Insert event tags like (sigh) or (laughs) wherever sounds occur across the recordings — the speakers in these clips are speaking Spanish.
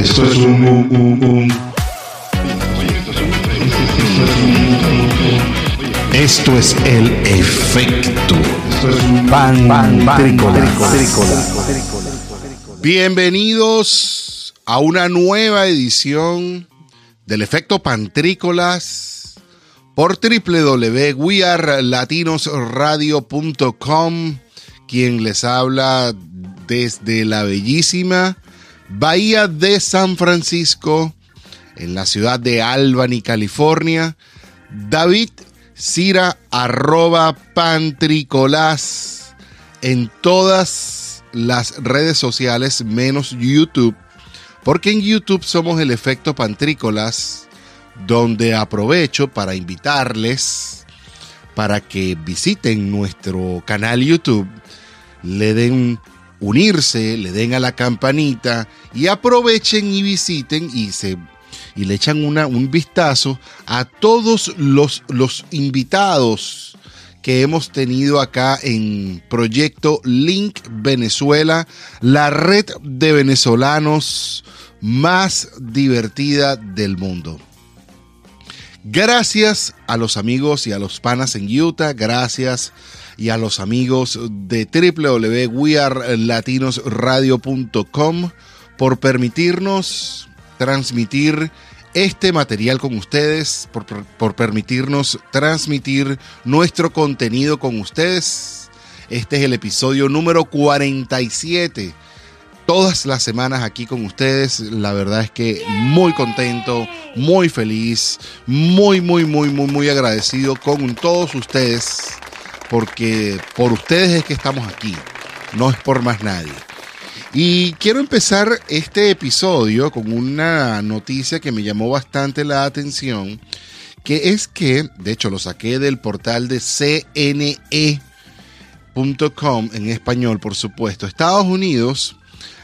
Esto es un, un, un, un- Esto es el efecto Pantrícola. Bienvenidos a una nueva edición del efecto Pantrícolas por www.wearlatinosradio.com quien les habla desde la bellísima Bahía de San Francisco en la ciudad de Albany, California. David Cira arroba en todas las redes sociales menos YouTube, porque en YouTube somos el efecto pantrícolas, donde aprovecho para invitarles para que visiten nuestro canal YouTube, le den unirse, le den a la campanita y aprovechen y visiten y se y le echan una, un vistazo a todos los, los invitados que hemos tenido acá en Proyecto Link Venezuela, la red de venezolanos más divertida del mundo. Gracias a los amigos y a los panas en Utah, gracias y a los amigos de www.wearlatinosradio.com por permitirnos transmitir este material con ustedes, por, por- permitirnos transmitir nuestro contenido con ustedes. Este es el episodio número 47. Todas las semanas aquí con ustedes. La verdad es que muy contento, muy feliz, muy, muy, muy, muy, muy agradecido con todos ustedes. Porque por ustedes es que estamos aquí. No es por más nadie. Y quiero empezar este episodio con una noticia que me llamó bastante la atención, que es que, de hecho lo saqué del portal de cne.com en español, por supuesto, Estados Unidos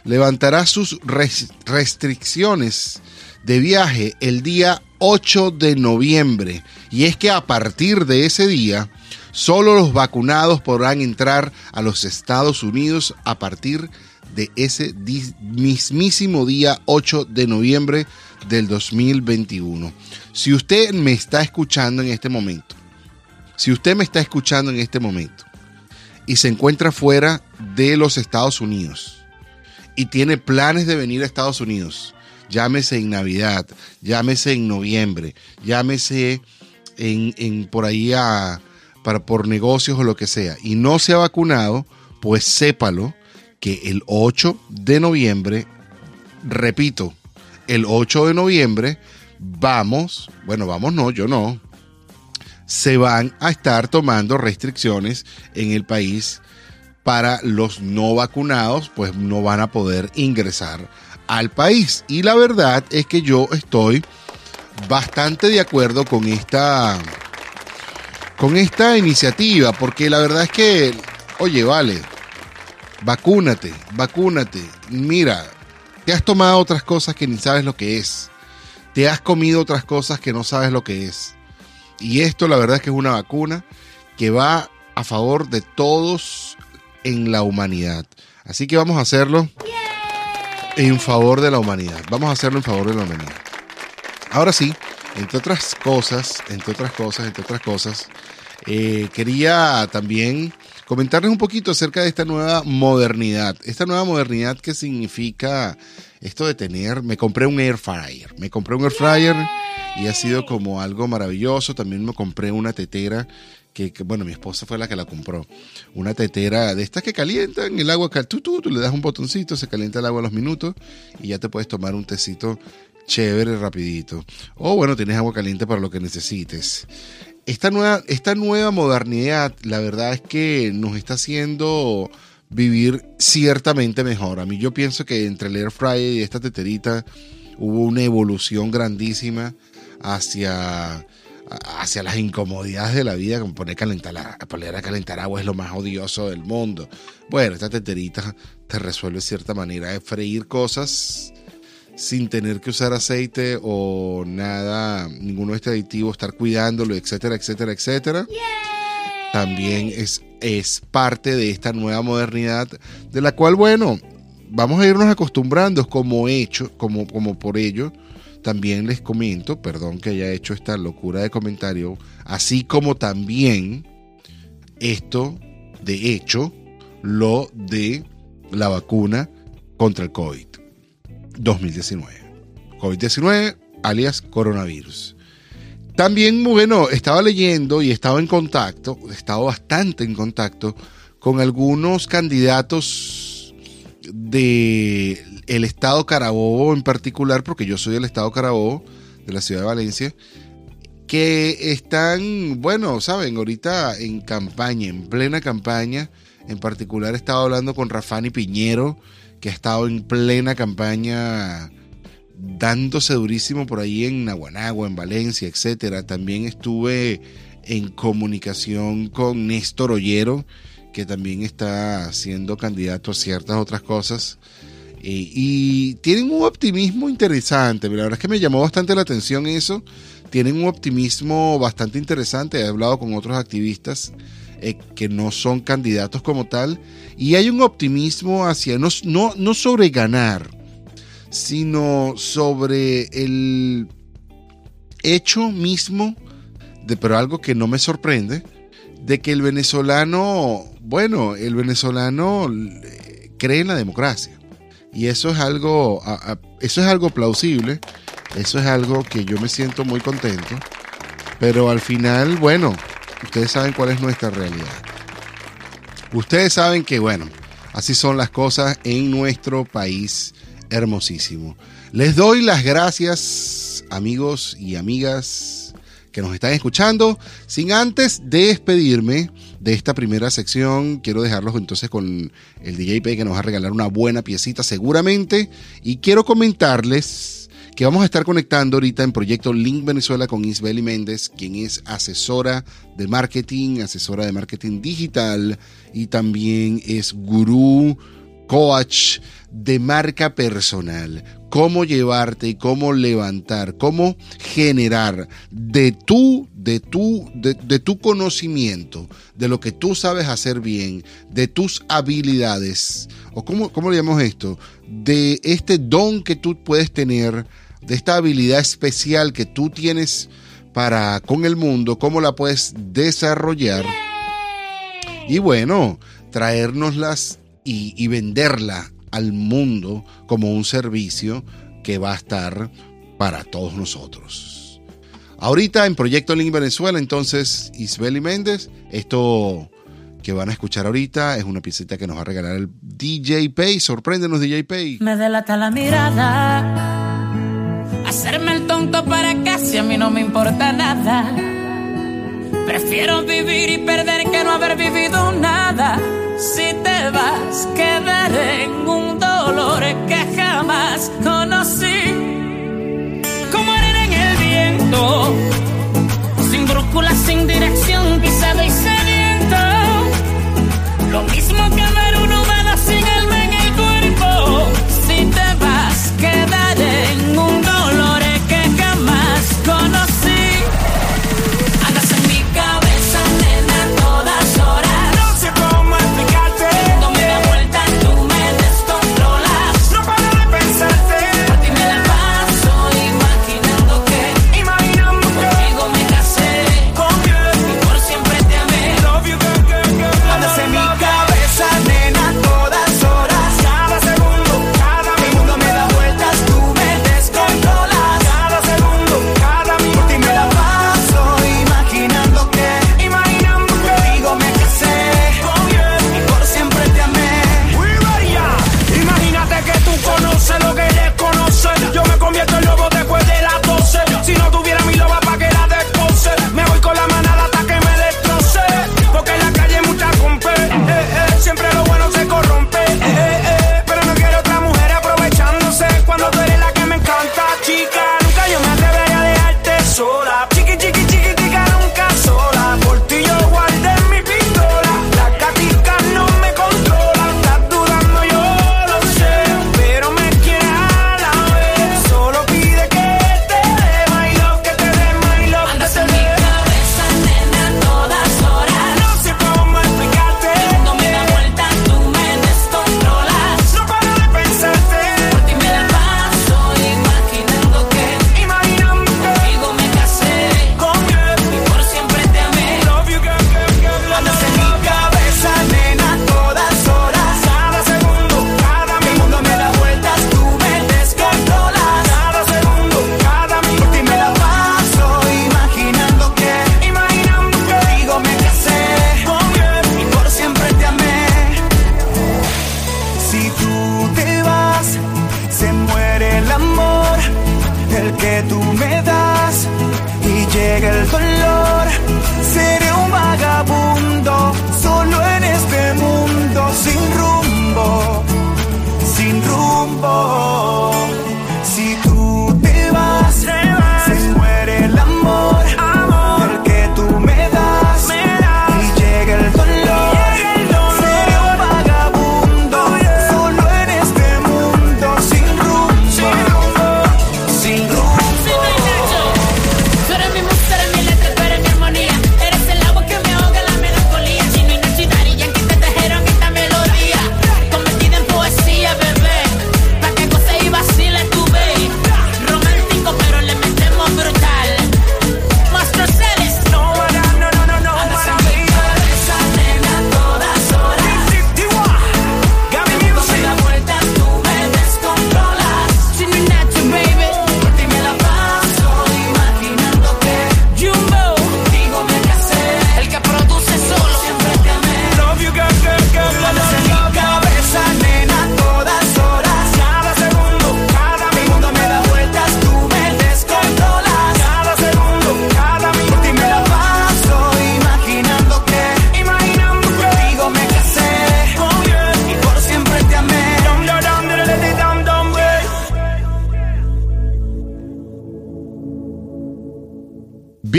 levantará sus res- restricciones de viaje el día 8 de noviembre. Y es que a partir de ese día, solo los vacunados podrán entrar a los Estados Unidos a partir de ese mismísimo día 8 de noviembre del 2021. Si usted me está escuchando en este momento, si usted me está escuchando en este momento y se encuentra fuera de los Estados Unidos y tiene planes de venir a Estados Unidos, llámese en Navidad, llámese en noviembre, llámese en, en por ahí a, para, por negocios o lo que sea, y no se ha vacunado, pues sépalo que el 8 de noviembre, repito, el 8 de noviembre, vamos, bueno, vamos no, yo no, se van a estar tomando restricciones en el país para los no vacunados, pues no van a poder ingresar al país. Y la verdad es que yo estoy bastante de acuerdo con esta con esta iniciativa, porque la verdad es que, oye, vale, vacúnate, vacúnate. Mira, te has tomado otras cosas que ni sabes lo que es. Te has comido otras cosas que no sabes lo que es. Y esto la verdad es que es una vacuna que va a favor de todos en la humanidad. Así que vamos a hacerlo en favor de la humanidad. Vamos a hacerlo en favor de la humanidad. Ahora sí, entre otras cosas, entre otras cosas, entre otras cosas, eh, quería también comentarles un poquito acerca de esta nueva modernidad. Esta nueva modernidad que significa esto de tener, me compré un air fryer, me compré un air fryer y ha sido como algo maravilloso. También me compré una tetera que, bueno, mi esposa fue la que la compró. Una tetera de estas que calientan el agua, tú, tú, tú le das un botoncito, se calienta el agua a los minutos y ya te puedes tomar un tecito chévere, rapidito. O bueno, tienes agua caliente para lo que necesites. Esta nueva, esta nueva modernidad, la verdad es que nos está haciendo vivir ciertamente mejor. A mí yo pienso que entre el air fryer y esta teterita hubo una evolución grandísima hacia, hacia las incomodidades de la vida, como poner, calentar poner a calentar agua es lo más odioso del mundo. Bueno, esta teterita te resuelve de cierta manera de freír cosas sin tener que usar aceite o nada, ninguno de estos aditivos, estar cuidándolo, etcétera, etcétera, etcétera. También es, es parte de esta nueva modernidad, de la cual, bueno, vamos a irnos acostumbrando como hecho, como, como por ello. También les comento, perdón que haya hecho esta locura de comentario, así como también esto, de hecho, lo de la vacuna contra el COVID 2019. COVID-19 alias coronavirus. También, bueno, estaba leyendo y estaba en contacto, he estado bastante en contacto con algunos candidatos de el estado Carabobo en particular, porque yo soy del estado Carabobo, de la ciudad de Valencia, que están, bueno, saben, ahorita en campaña, en plena campaña. En particular he estado hablando con Rafani Piñero, que ha estado en plena campaña dándose durísimo por ahí en Naguanagua, en Valencia, etcétera. También estuve en comunicación con Néstor Ollero, que también está siendo candidato a ciertas otras cosas. Eh, y tienen un optimismo interesante. La verdad es que me llamó bastante la atención eso. Tienen un optimismo bastante interesante. He hablado con otros activistas eh, que no son candidatos como tal. Y hay un optimismo hacia, no, no, no sobre ganar, sino sobre el hecho mismo, de, pero algo que no me sorprende, de que el venezolano, bueno, el venezolano cree en la democracia. Y eso es algo, eso es algo plausible, eso es algo que yo me siento muy contento. Pero al final, bueno, ustedes saben cuál es nuestra realidad. Ustedes saben que, bueno, así son las cosas en nuestro país hermosísimo. Les doy las gracias, amigos y amigas que nos están escuchando. Sin antes despedirme de esta primera sección, quiero dejarlos entonces con el DJP que nos va a regalar una buena piecita seguramente. Y quiero comentarles que vamos a estar conectando ahorita en Proyecto Link Venezuela con Isbeli Méndez, quien es asesora de marketing, asesora de marketing digital y también es gurú, coach de marca personal, cómo llevarte cómo levantar, cómo generar de tu, de tu, de, tu conocimiento, de lo que tú sabes hacer bien, de tus habilidades, o cómo, cómo le llamamos esto, de este don que tú puedes tener, de esta habilidad especial que tú tienes para con el mundo, cómo la puedes desarrollar. Y bueno, traérnoslas y, y venderla al mundo como un servicio que va a estar para todos nosotros. Ahorita en Proyecto Link Venezuela, entonces Isbeli Méndez, esto que van a escuchar ahorita es una piecita que nos va a regalar el DJ Pay. Sorpréndenos, DJ Pay. Me delata la mirada, hacerme el tonto para casi a mí no me importa nada. Prefiero vivir y perder que no haber vivido nada. Si te vas, quedaré en un dolor que jamás conocí. Como arena en el viento, sin brújula, sin dirección,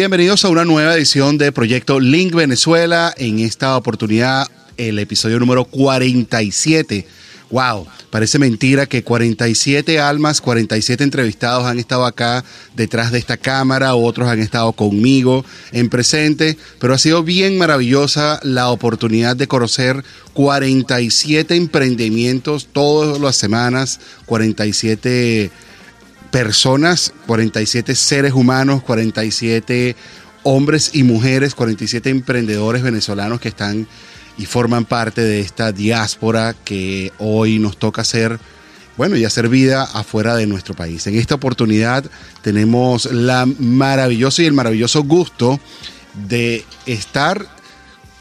Bienvenidos a una nueva edición de Proyecto Link Venezuela. En esta oportunidad, el episodio número 47. Wow, parece mentira que 47 almas, 47 entrevistados han estado acá detrás de esta cámara, otros han estado conmigo en presente, pero ha sido bien maravillosa la oportunidad de conocer 47 emprendimientos todas las semanas, 47 personas, 47 seres humanos, 47 hombres y mujeres, 47 emprendedores venezolanos que están y forman parte de esta diáspora que hoy nos toca hacer, bueno, y hacer vida afuera de nuestro país. En esta oportunidad tenemos la maravillosa y el maravilloso gusto de estar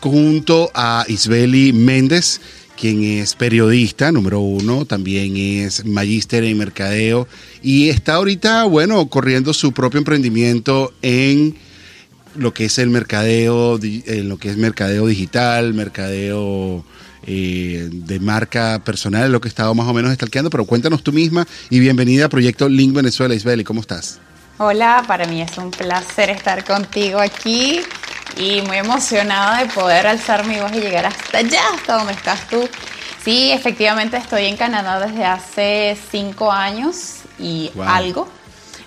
junto a Isbeli Méndez, quien es periodista, número uno, también es magíster en mercadeo y está ahorita, bueno, corriendo su propio emprendimiento en lo que es el mercadeo, en lo que es mercadeo digital, mercadeo eh, de marca personal, lo que he estado más o menos estalqueando, pero cuéntanos tú misma y bienvenida a Proyecto Link Venezuela, Isbeli, ¿cómo estás? Hola, para mí es un placer estar contigo aquí y muy emocionada de poder alzar mi voz y llegar hasta allá, hasta donde estás tú. Sí, efectivamente estoy en Canadá desde hace cinco años y Wow. algo.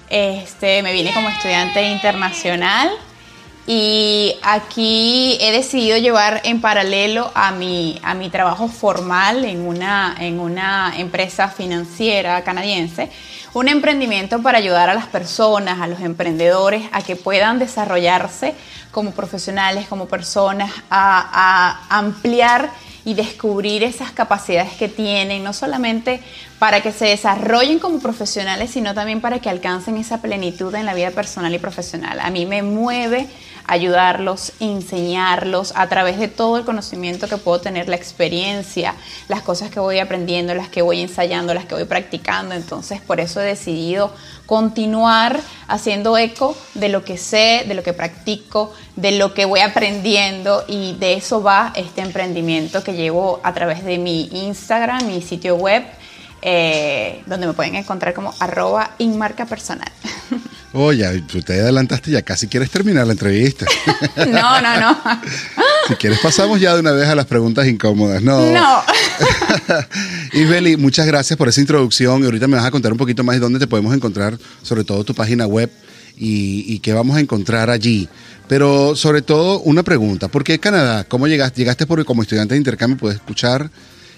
Este, me vine como estudiante internacional y aquí he decidido llevar en paralelo a mi, a mi trabajo formal en una, en una empresa financiera canadiense, un emprendimiento para ayudar a las personas, a los emprendedores, a que puedan desarrollarse como profesionales, como personas, a, a ampliar y descubrir esas capacidades que tienen, no solamente para que se desarrollen como profesionales, sino también para que alcancen esa plenitud en la vida personal y profesional. A mí me mueve ayudarlos, enseñarlos a través de todo el conocimiento que puedo tener, la experiencia, las cosas que voy aprendiendo, las que voy ensayando, las que voy practicando. Entonces, por eso he decidido continuar haciendo eco de lo que sé, de lo que practico, de lo que voy aprendiendo y de eso va este emprendimiento que llevo a través de mi Instagram, mi sitio web, eh, donde me pueden encontrar como arroba inmarca personal. (laughs) Oye, tú te adelantaste ya casi quieres terminar la entrevista. (laughs) no, no, no. si quieres pasamos ya de una vez a las preguntas incómodas. No. No. (laughs) Isbeli, muchas gracias por esa introducción y ahorita me vas a contar un poquito más de dónde te podemos encontrar, sobre todo tu página web y, y qué vamos a encontrar allí. Pero sobre todo una pregunta, ¿por qué Canadá? ¿Cómo llegaste? Llegaste porque como estudiante de intercambio puedes escuchar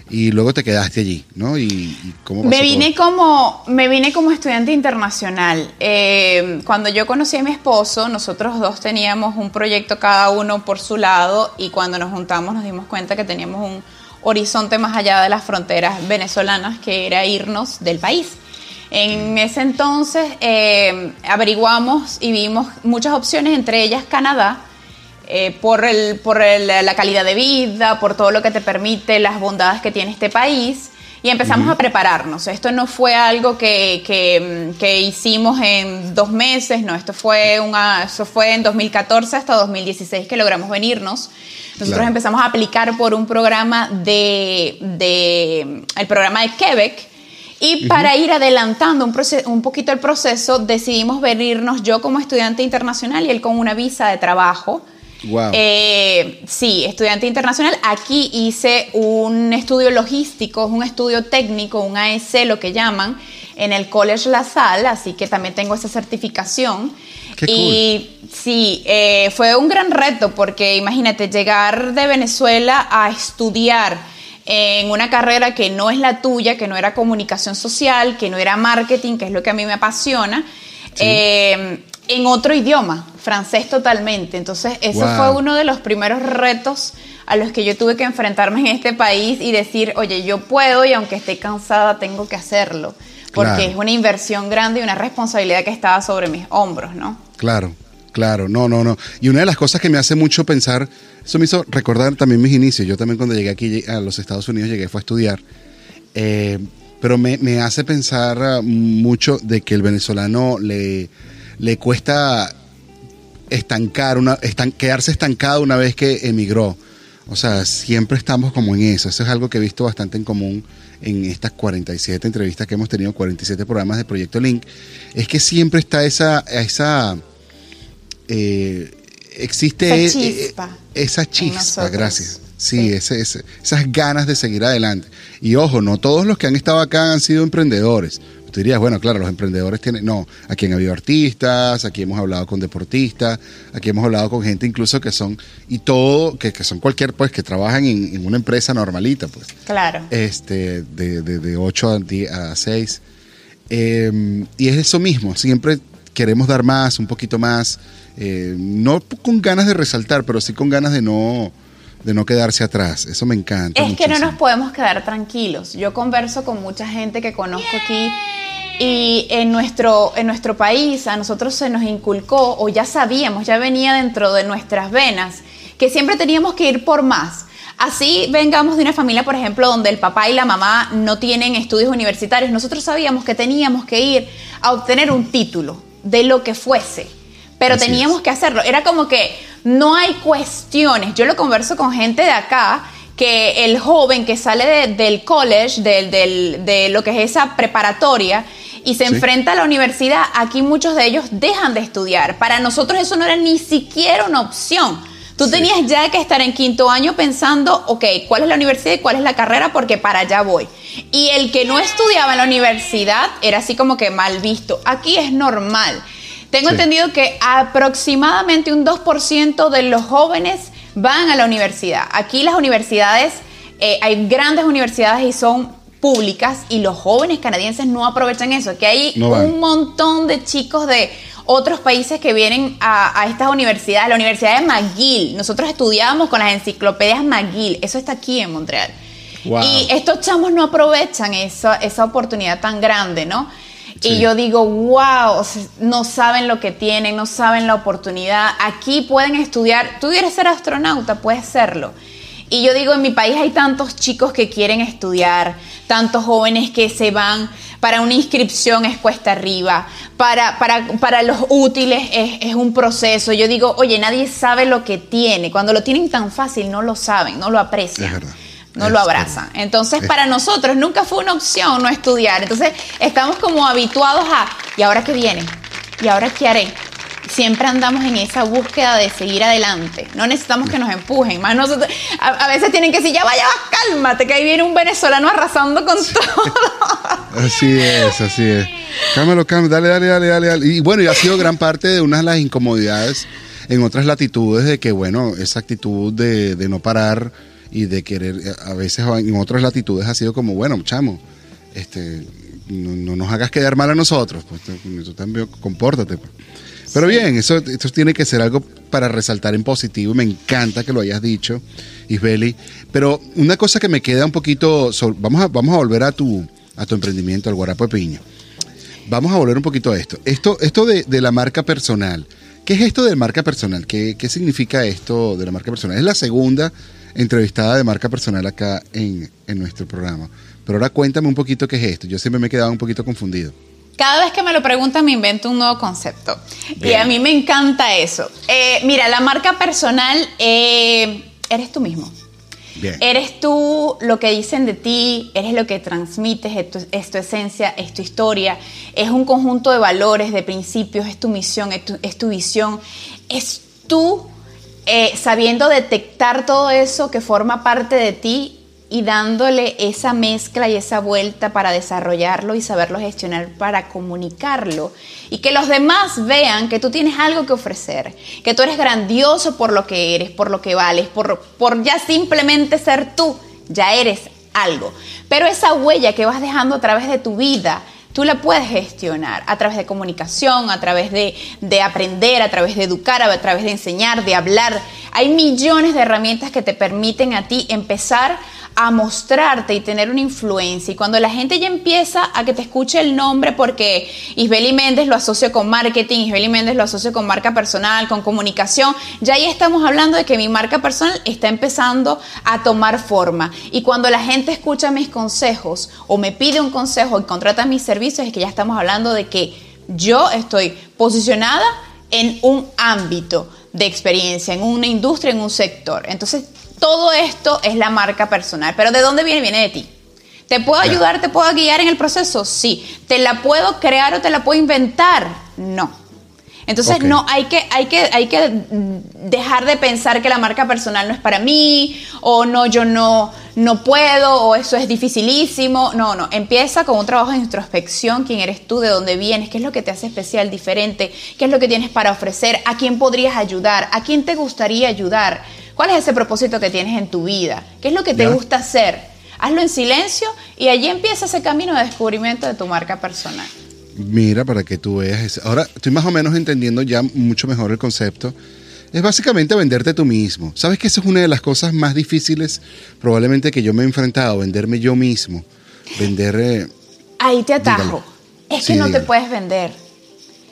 y luego te quedaste allí, ¿no? ¿Y, y cómo pasó Me vine todo? como, me vine como estudiante internacional. Eh, cuando yo conocí a mi esposo, nosotros dos teníamos un proyecto cada uno por su lado y cuando nos juntamos nos dimos cuenta que teníamos un horizonte más allá de las fronteras venezolanas, que era irnos del país. En ese entonces eh, averiguamos y vimos muchas opciones, entre ellas Canadá, eh, por, el, por el- la calidad de vida, por todo lo que te permite, las bondades que tiene este país. y empezamos a prepararnos. Esto no fue algo que, que, que, hicimos en dos meses, no, esto fue, una, eso fue en 2014 hasta 2016 que logramos venirnos. Nosotros Claro. empezamos a aplicar por un programa de, de el programa de Quebec. Y para ir adelantando un, proce- un poquito el proceso, decidimos venirnos yo como estudiante internacional y él con una visa de trabajo. Wow. Eh, sí, estudiante internacional. Aquí hice un estudio logístico, un estudio técnico, un AEC, lo que llaman, en el College La Salle, así que también tengo esa certificación. Qué y sí, eh, fue un gran reto porque imagínate llegar de Venezuela a estudiar en una carrera que no es la tuya, que no era comunicación social, que no era marketing, que es lo que a mí me apasiona, eh, en otro idioma, francés totalmente. Entonces, eso Wow. fue uno de los primeros retos a los que yo tuve que enfrentarme en este país y decir, oye, yo puedo y aunque esté cansada, tengo que hacerlo. Porque Claro. es una inversión grande y una responsabilidad que estaba sobre mis hombros, ¿no? Claro, claro, no, no, no. Y una de las cosas que me hace mucho pensar, eso me hizo recordar también mis inicios. Yo también cuando llegué aquí a los Estados Unidos llegué fue a estudiar. Eh, pero me, me hace pensar ah, mucho de que el venezolano le, le cuesta estancar, una, estan- quedarse estancado una vez que emigró. O sea, siempre estamos como en eso. Eso es algo que he visto bastante en común en estas 47 entrevistas que hemos tenido, 47 programas de Proyecto Link. Es que siempre está esa, esa eh, existe Esa eh, chispa eh, esa en chispa, nosotros. gracias. Sí, Sí. ese- ese- esas ganas de seguir adelante. Y ojo, no todos los que han estado acá han sido emprendedores. Tú dirías, bueno, claro, los emprendedores tienen. No, aquí han habido artistas, aquí hemos hablado con deportistas, aquí hemos hablado con gente incluso que son. Y todo, que, que son cualquier, pues, que trabajan en, en una empresa normalita, pues. Claro. Este, de, de, de 8 a, 10 a 6. Eh, y es eso mismo, siempre queremos dar más, un poquito más, eh, no con ganas de resaltar, pero sí con ganas de no, de no quedarse atrás. Eso me encanta. Es que no nos podemos quedar tranquilos. Yo converso con mucha gente que conozco aquí y en nuestro, en nuestro país a nosotros se nos inculcó o ya sabíamos, ya venía dentro de nuestras venas, que siempre teníamos que ir por más. Así vengamos de una familia, por ejemplo, donde el papá y la mamá no tienen estudios universitarios, nosotros sabíamos que teníamos que ir a obtener un título de lo que fuese pero Así teníamos es. que hacerlo. Era como que no hay cuestiones. Yo lo converso con gente de acá que el joven que sale de- del college, de lo que es esa preparatoria, y se Sí. enfrenta a la universidad, aquí muchos de ellos dejan de estudiar. Para nosotros eso no era ni siquiera una opción. Tú Sí. tenías ya que estar en quinto año pensando, ok, ¿cuál es la universidad y cuál es la carrera? Porque para allá voy. Y el que no estudiaba en la universidad era así como que mal visto. Aquí es normal. Tengo Sí. entendido que aproximadamente un 2% de los jóvenes van a la universidad. Aquí las universidades, eh, hay grandes universidades y son públicas y los jóvenes canadienses no aprovechan eso. Que hay No un montón de chicos de otros países que vienen a, a estas universidades. La Universidad de McGill, nosotros estudiábamos con las enciclopedias McGill, eso está aquí en Montreal. Wow. Y estos chamos no aprovechan esa, esa oportunidad tan grande, ¿no? Sí. Y yo digo, wow, no saben lo que tienen, no saben la oportunidad. Aquí pueden estudiar. Tú quieres ser astronauta, puedes serlo. Y yo digo, en mi país hay tantos chicos que quieren estudiar, tantos jóvenes que se van para una inscripción es cuesta arriba, para, para, para los útiles es, es un proceso. Yo digo, oye, nadie sabe lo que tiene. Cuando lo tienen tan fácil, no lo saben, no lo aprecian Es verdad. No lo abrazan. Entonces, es- para nosotros nunca fue una opción no estudiar. Entonces, estamos como habituados a, ¿y ahora qué viene? ¿Y ahora qué haré? Siempre andamos en esa búsqueda de seguir adelante. No necesitamos que nos empujen. Más nosotros, a, a veces tienen que decir, ya vaya, cálmate, que ahí viene un venezolano arrasando con todo. (laughs) Así es, así es. Cálmalo, cálmalo, dale, dale, dale, dale, dale. Y bueno, y ha sido gran parte de una de las incomodidades en otras latitudes de que, bueno, esa actitud de, de no parar y de querer, a veces en otras latitudes ha sido como, bueno, chamo, este, no, no nos hagas quedar mal a nosotros, pues tú, también compórtate. pues. Pero bien, eso, esto tiene que ser algo para resaltar en positivo me encanta que lo hayas dicho, Isbeli. Pero una cosa que me queda un poquito, vamos a, vamos a volver a tu, a tu emprendimiento, al Guarapo de Piña. Vamos a volver un poquito a esto. Esto, esto de, de la marca personal. ¿Qué es esto de marca personal? ¿Qué, ¿Qué significa esto de la marca personal? Es la segunda entrevistada de marca personal acá en, en nuestro programa. Pero ahora cuéntame un poquito qué es esto. Yo siempre me he quedado un poquito confundido. Cada vez que me lo preguntan me invento un nuevo concepto. Y a mí me encanta eso. Eh, mira, la marca personal eh, eres tú mismo. Bien. Eres tú lo que dicen de ti, eres lo que transmites, es tu, es tu esencia, es tu historia, es un conjunto de valores, de principios, es tu misión, es tu, es tu visión, es tú eh, sabiendo detectar todo eso que forma parte de ti y dándole esa mezcla y esa vuelta para desarrollarlo y saberlo gestionar para comunicarlo y que los demás vean que tú tienes algo que ofrecer, que tú eres grandioso por lo que eres, por lo que vales, por, por ya simplemente ser tú, ya eres algo. Pero esa huella que vas dejando a través de tu vida, tú la puedes gestionar a través de comunicación, a través de, de aprender, a través de educar, a través de enseñar, de hablar. Hay millones de herramientas que te permiten a ti empezar mostrarte y tener una influencia. Y cuando la gente ya empieza a que te escuche el nombre, porque Isbeli Méndez lo asocio con marketing, Isbeli Méndez lo asocio con marca personal, con comunicación, ya ahí estamos hablando de que mi marca personal está empezando a tomar forma. Y cuando la gente escucha mis consejos o me pide un consejo y contrata mis servicios, es que ya estamos hablando de que yo estoy posicionada en un ámbito de experiencia, en una industria, en un sector. Entonces, todo esto es la marca personal. Pero ¿de dónde viene? Viene de ti. ¿Te puedo ayudar? ¿Te puedo guiar en el proceso? Sí. ¿Te la puedo crear o te la puedo inventar? No. Entonces no hay que, hay que, hay que mm, dejar de pensar que la marca personal no es para mí, o no, yo no, no puedo, o eso es dificilísimo. No, no. Empieza con un trabajo de introspección, quién eres tú, de dónde vienes, qué es lo que te hace especial, diferente, qué es lo que tienes para ofrecer, a quién podrías ayudar, a quién te gustaría ayudar, cuál es ese propósito que tienes en tu vida, qué es lo que te Ya. gusta hacer. Hazlo en silencio y allí empieza ese camino de descubrimiento de tu marca personal. Mira, para que tú veas. eso. Ahora estoy más o menos entendiendo ya mucho mejor el concepto. Es básicamente venderte tú mismo. ¿Sabes que esa es una de las cosas más difíciles probablemente que yo me he enfrentado? Venderme yo mismo. Vender... eh, Ahí te atajo. Dígalo. Es Sí, que no te dígalo. puedes vender.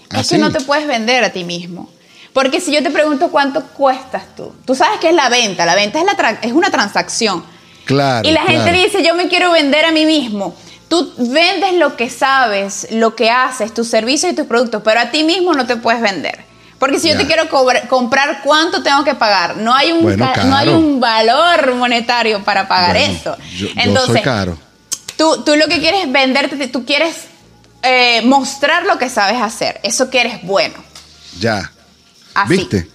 ¿Ah, es que sí? no te puedes vender a ti mismo. Porque si yo te pregunto cuánto cuestas tú, tú sabes que es la venta. La venta es, la es una transacción. Claro. y la gente dice, yo me quiero vender a mí mismo. Tú vendes lo que sabes, lo que haces, tus servicios y tus productos, pero a ti mismo no te puedes vender. Porque si yo Ya. te quiero comprar, ¿cuánto tengo que pagar? No hay un, Bueno, no hay un valor monetario para pagar Bueno, eso. Yo, yo Entonces, soy caro. Tú, tú lo que quieres es venderte, tú quieres eh, mostrar lo que sabes hacer, eso que eres bueno. Ya. Así. ¿Viste?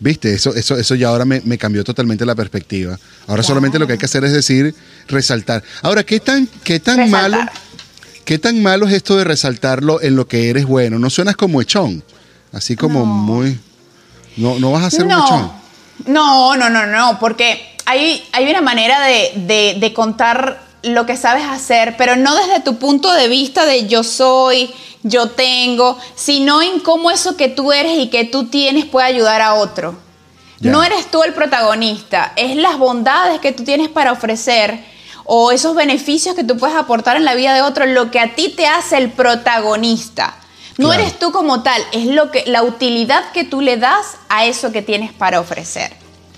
¿Viste? Eso, eso, eso ya ahora me, me cambió totalmente la perspectiva. Ahora solamente lo que hay que hacer es decir, resaltar. Ahora, ¿qué tan, qué tan Resaltar. malo? ¿Qué tan malo es esto de resaltarlo en lo que eres bueno? ¿No suenas como echón? Así como muy. No, no vas a ser un echón. No, no, no, no, no, porque hay, hay una manera de, de- de contar lo que sabes hacer, pero no desde tu punto de vista de yo soy, yo tengo, sino en cómo eso que tú eres y que tú tienes puede ayudar a otro. No eres tú el protagonista, es las bondades que tú tienes para ofrecer o esos beneficios que tú puedes aportar en la vida de otro, lo que a ti te hace el protagonista. No Claro. eres tú como tal, es lo que la utilidad que tú le das a eso que tienes para ofrecer.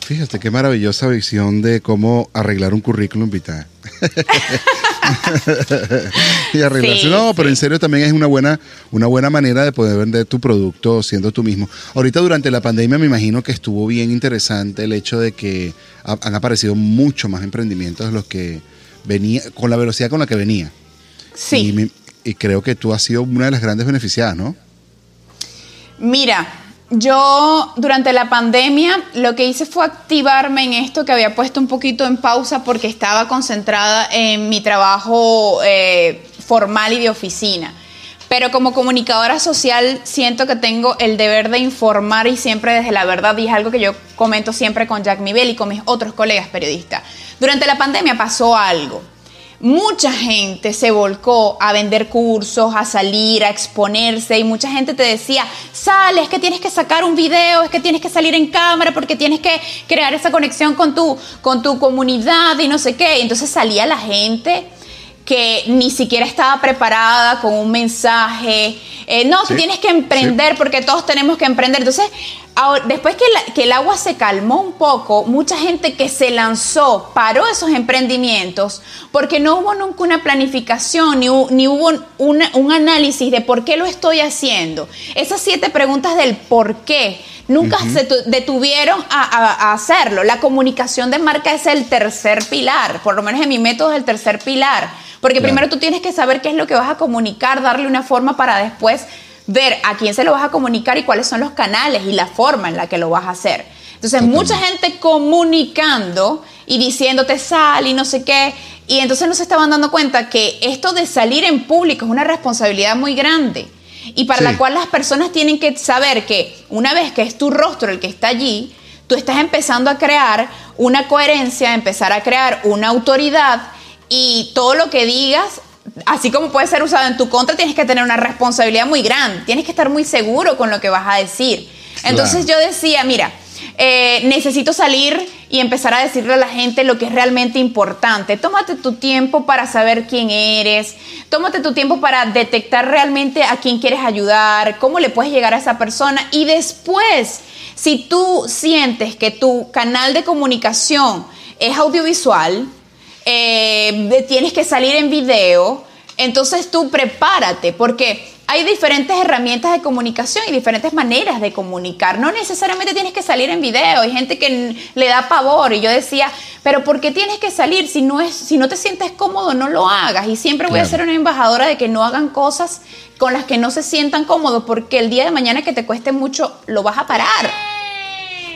Fíjate qué maravillosa visión de cómo arreglar un currículum vitae. (laughs) y arreglarse. Sí, no, pero sí. en serio también es una buena, una buena manera de poder vender tu producto siendo tú mismo. Ahorita durante la pandemia me imagino que estuvo bien interesante el hecho de que ha- han aparecido mucho más emprendimientos de los que venía, con la velocidad con la que venía. Sí. Y, me- y creo que tú has sido una de las grandes beneficiadas, ¿no? Mira, yo durante la pandemia lo que hice fue activarme en esto que había puesto un poquito en pausa porque estaba concentrada en mi trabajo eh, formal y de oficina. Pero como comunicadora social siento que tengo el deber de informar y siempre desde la verdad y es algo que yo comento siempre con Jack Mibel y con mis otros colegas periodistas. Durante la pandemia pasó algo. Mucha gente se volcó a vender cursos, a salir, a exponerse y mucha gente te decía, sale, es que tienes que sacar un video, es que tienes que salir en cámara porque tienes que crear esa conexión con tu, con tu comunidad y no sé qué. Y entonces salía la gente que ni siquiera estaba preparada con un mensaje. Eh, no, tú Sí, tienes que emprender porque todos tenemos que emprender. Entonces, ahora- después que, la- que el agua se calmó un poco, mucha gente que se lanzó paró esos emprendimientos porque no hubo nunca una planificación ni, ni hubo una- un análisis de por qué lo estoy haciendo. Esas siete preguntas del por qué nunca se tu- detuvieron a, a- a hacerlo. La comunicación de marca es el tercer pilar, por lo menos en mi método es el tercer pilar, porque Claro. primero tú tienes que saber qué es lo que vas a comunicar, darle una forma para después ver a quién se lo vas a comunicar y cuáles son los canales y la forma en la que lo vas a hacer. Entonces, Totalmente. mucha gente comunicando y diciéndote sal y no sé qué, y entonces no se estaban dando cuenta que esto de salir en público es una responsabilidad muy grande y para Sí. la cual las personas tienen que saber que una vez que es tu rostro el que está allí, tú estás empezando a crear una coherencia, empezar a crear una autoridad y todo lo que digas, así como puede ser usado en tu contra, tienes que tener una responsabilidad muy grande, tienes que estar muy seguro con lo que vas a decir. Entonces yo decía, mira, eh, necesito salir y empezar a decirle a la gente lo que es realmente importante. Tómate tu tiempo para saber quién eres, tómate tu tiempo para detectar realmente a quién quieres ayudar, cómo le puedes llegar a esa persona y después, si tú sientes que tu canal de comunicación es audiovisual, eh, tienes que salir en video, entonces tú prepárate, porque hay diferentes herramientas de comunicación y diferentes maneras de comunicar. No necesariamente tienes que salir en video. Hay gente que le da pavor y yo decía, pero ¿por qué tienes que salir? Si no, es, si no te sientes cómodo, no lo hagas. Y siempre voy a ser una embajadora de que no hagan cosas con las que no se sientan cómodos, porque el día de mañana que te cueste mucho, lo vas a parar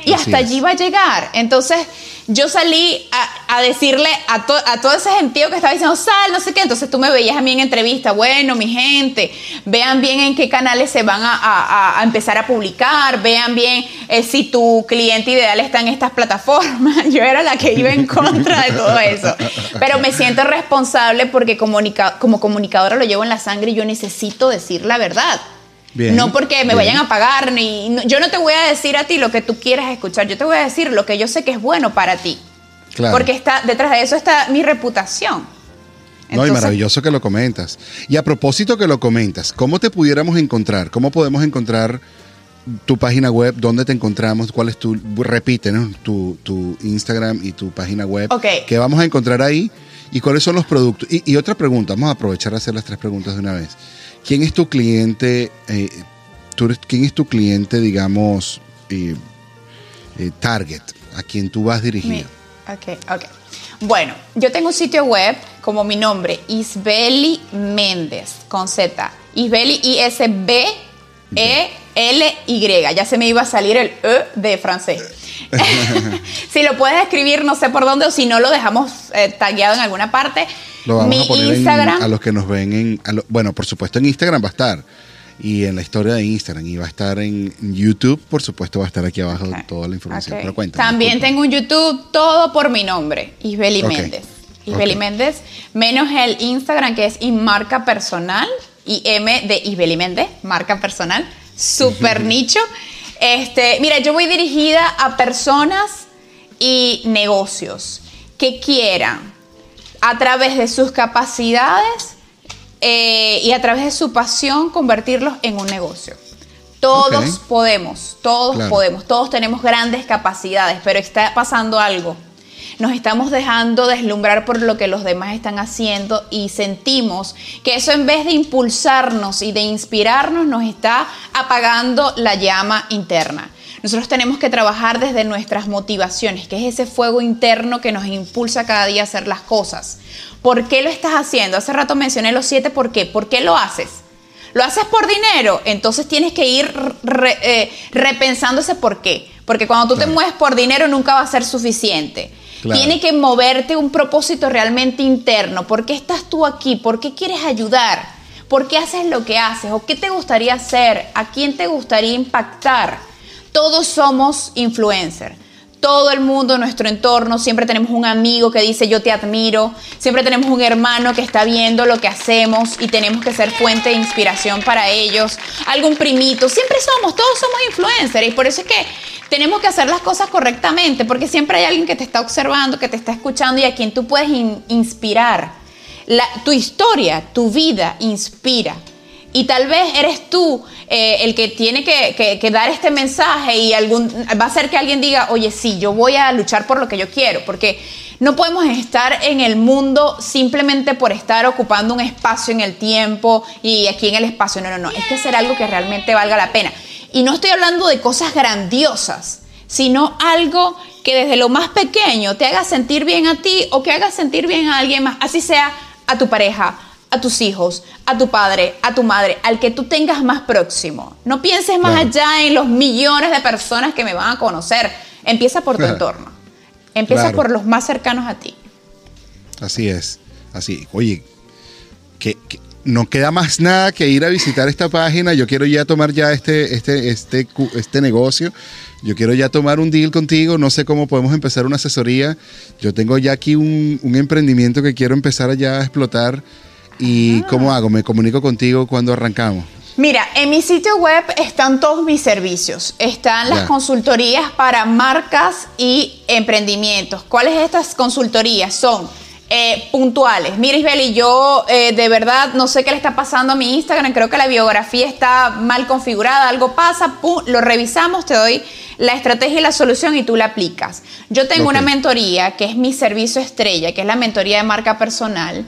y Así hasta es. allí va a llegar. Entonces, yo salí a, a decirle a, to- a todo ese gentío que estaba diciendo, sal, no sé qué. Entonces tú me veías a mí en entrevista, bueno, mi gente, vean bien en qué canales se van a, a- a empezar a publicar, vean bien eh, si tu cliente ideal está en estas plataformas. (laughs) Yo era la que iba en contra de todo eso. Pero me siento responsable porque comunica- como comunicadora lo llevo en la sangre y yo necesito decir la verdad. Bien, no porque me bien. vayan a pagar, ni no- yo no te voy a decir a ti lo que tú quieras escuchar, yo te voy a decir lo que yo sé que es bueno para ti. Claro. Porque está detrás de eso está mi reputación. No, y maravilloso que lo comentas. Y a propósito que lo comentas, ¿cómo te pudiéramos encontrar? ¿Cómo podemos encontrar tu página web? ¿Dónde te encontramos? ¿Cuál es tu, repítenos, tu, tu Instagram y tu página web? Ok. ¿Qué vamos a encontrar ahí? ¿Y cuáles son los productos? Y, y otra pregunta, vamos a aprovechar a hacer las tres preguntas de una vez. ¿Quién es tu cliente? eh, ¿Quién es tu cliente, digamos, eh, eh, target? ¿A quien tú vas dirigido? ok, ok. Bueno, yo tengo un sitio web como mi nombre, Isbeli Méndez, con Z. Isbeli, I-S-B-E-L-Y. Ya se me iba a salir el E de francés. (laughs) si lo puedes escribir, no sé por dónde, o si no, lo dejamos eh, tagueado en alguna parte. Lo vamos mi a poner en- Instagram. a los que nos ven en. lo- bueno, por supuesto en Instagram va a estar. Y en la historia de Instagram. Y va a estar en YouTube, por supuesto, va a estar aquí abajo Ok, toda la información. ok. Pero cuéntame. También disculpa. tengo un YouTube, todo por mi nombre, Isbeli Ok, Méndez. Isbeli. Méndez, menos el Instagram que es Inmarca Personal y M de Isbeli Méndez, marca personal, super nicho. Este, mira, yo voy dirigida a personas y negocios que quieran a través de sus capacidades eh, y a través de su pasión convertirlos en un negocio. Todos podemos, todos Claro. podemos, todos tenemos grandes capacidades, pero está pasando algo. Nos estamos dejando deslumbrar por lo que los demás están haciendo y sentimos que eso en vez de impulsarnos y de inspirarnos nos está apagando la llama interna. Nosotros tenemos que trabajar desde nuestras motivaciones, que es ese fuego interno que nos impulsa cada día a hacer las cosas. ¿Por qué lo estás haciendo? Hace rato mencioné los siete por qué. ¿Por qué lo haces? ¿Lo haces por dinero? Entonces tienes que ir re- eh, repensando ese por qué. Porque cuando tú te Claro. mueves por dinero nunca va a ser suficiente. Tiene que moverte un propósito realmente interno. ¿Por qué estás tú aquí? ¿Por qué quieres ayudar? ¿Por qué haces lo que haces? ¿O qué te gustaría hacer? ¿A quién te gustaría impactar? Todos somos influencers. Todo el mundo en nuestro entorno, siempre tenemos un amigo que dice yo te admiro, siempre tenemos un hermano que está viendo lo que hacemos y tenemos que ser fuente de inspiración para ellos, algún primito, siempre somos, todos somos influencers y por eso es que tenemos que hacer las cosas correctamente, porque siempre hay alguien que te está observando, que te está escuchando y a quien tú puedes in- inspirar. tu historia, tu vida inspira. Y tal vez eres tú eh, el que tiene que, dar este mensaje y va a hacer que alguien diga, oye, sí, yo voy a luchar por lo que yo quiero, porque no podemos estar en el mundo simplemente por estar ocupando un espacio en el tiempo y aquí en el espacio. No, no, no, es que hacer algo que realmente valga la pena. Y no estoy hablando de cosas grandiosas, sino algo que desde lo más pequeño te haga sentir bien a ti o que haga sentir bien a alguien más, así sea a tu pareja, a tus hijos, a tu padre, a tu madre, al que tú tengas más próximo. No pienses más Claro. allá en los millones de personas que me van a conocer. Empieza por tu Claro. (laughs) entorno. Empieza Claro. por los más cercanos a ti. Así es. Así. Oye, que, que no queda más nada que ir a visitar esta página. Yo quiero ya tomar ya este, este, este, este negocio. Yo quiero ya tomar un deal contigo. No sé cómo podemos empezar una asesoría. Yo tengo ya aquí un, un emprendimiento que quiero empezar ya a explotar. ¿Y Ah. cómo hago? Me comunico contigo cuando arrancamos. Mira, en mi sitio web están todos mis servicios. Están las consultorías para marcas y emprendimientos. ¿Cuáles estas consultorías? Son eh, puntuales. Mira, Isbeli, yo eh, de verdad no sé qué le está pasando a mi Instagram. Creo que la biografía está mal configurada. Algo pasa, pum, lo revisamos, te doy la estrategia y la solución y tú la aplicas. Yo tengo una mentoría que es mi servicio estrella, que es la mentoría de marca personal,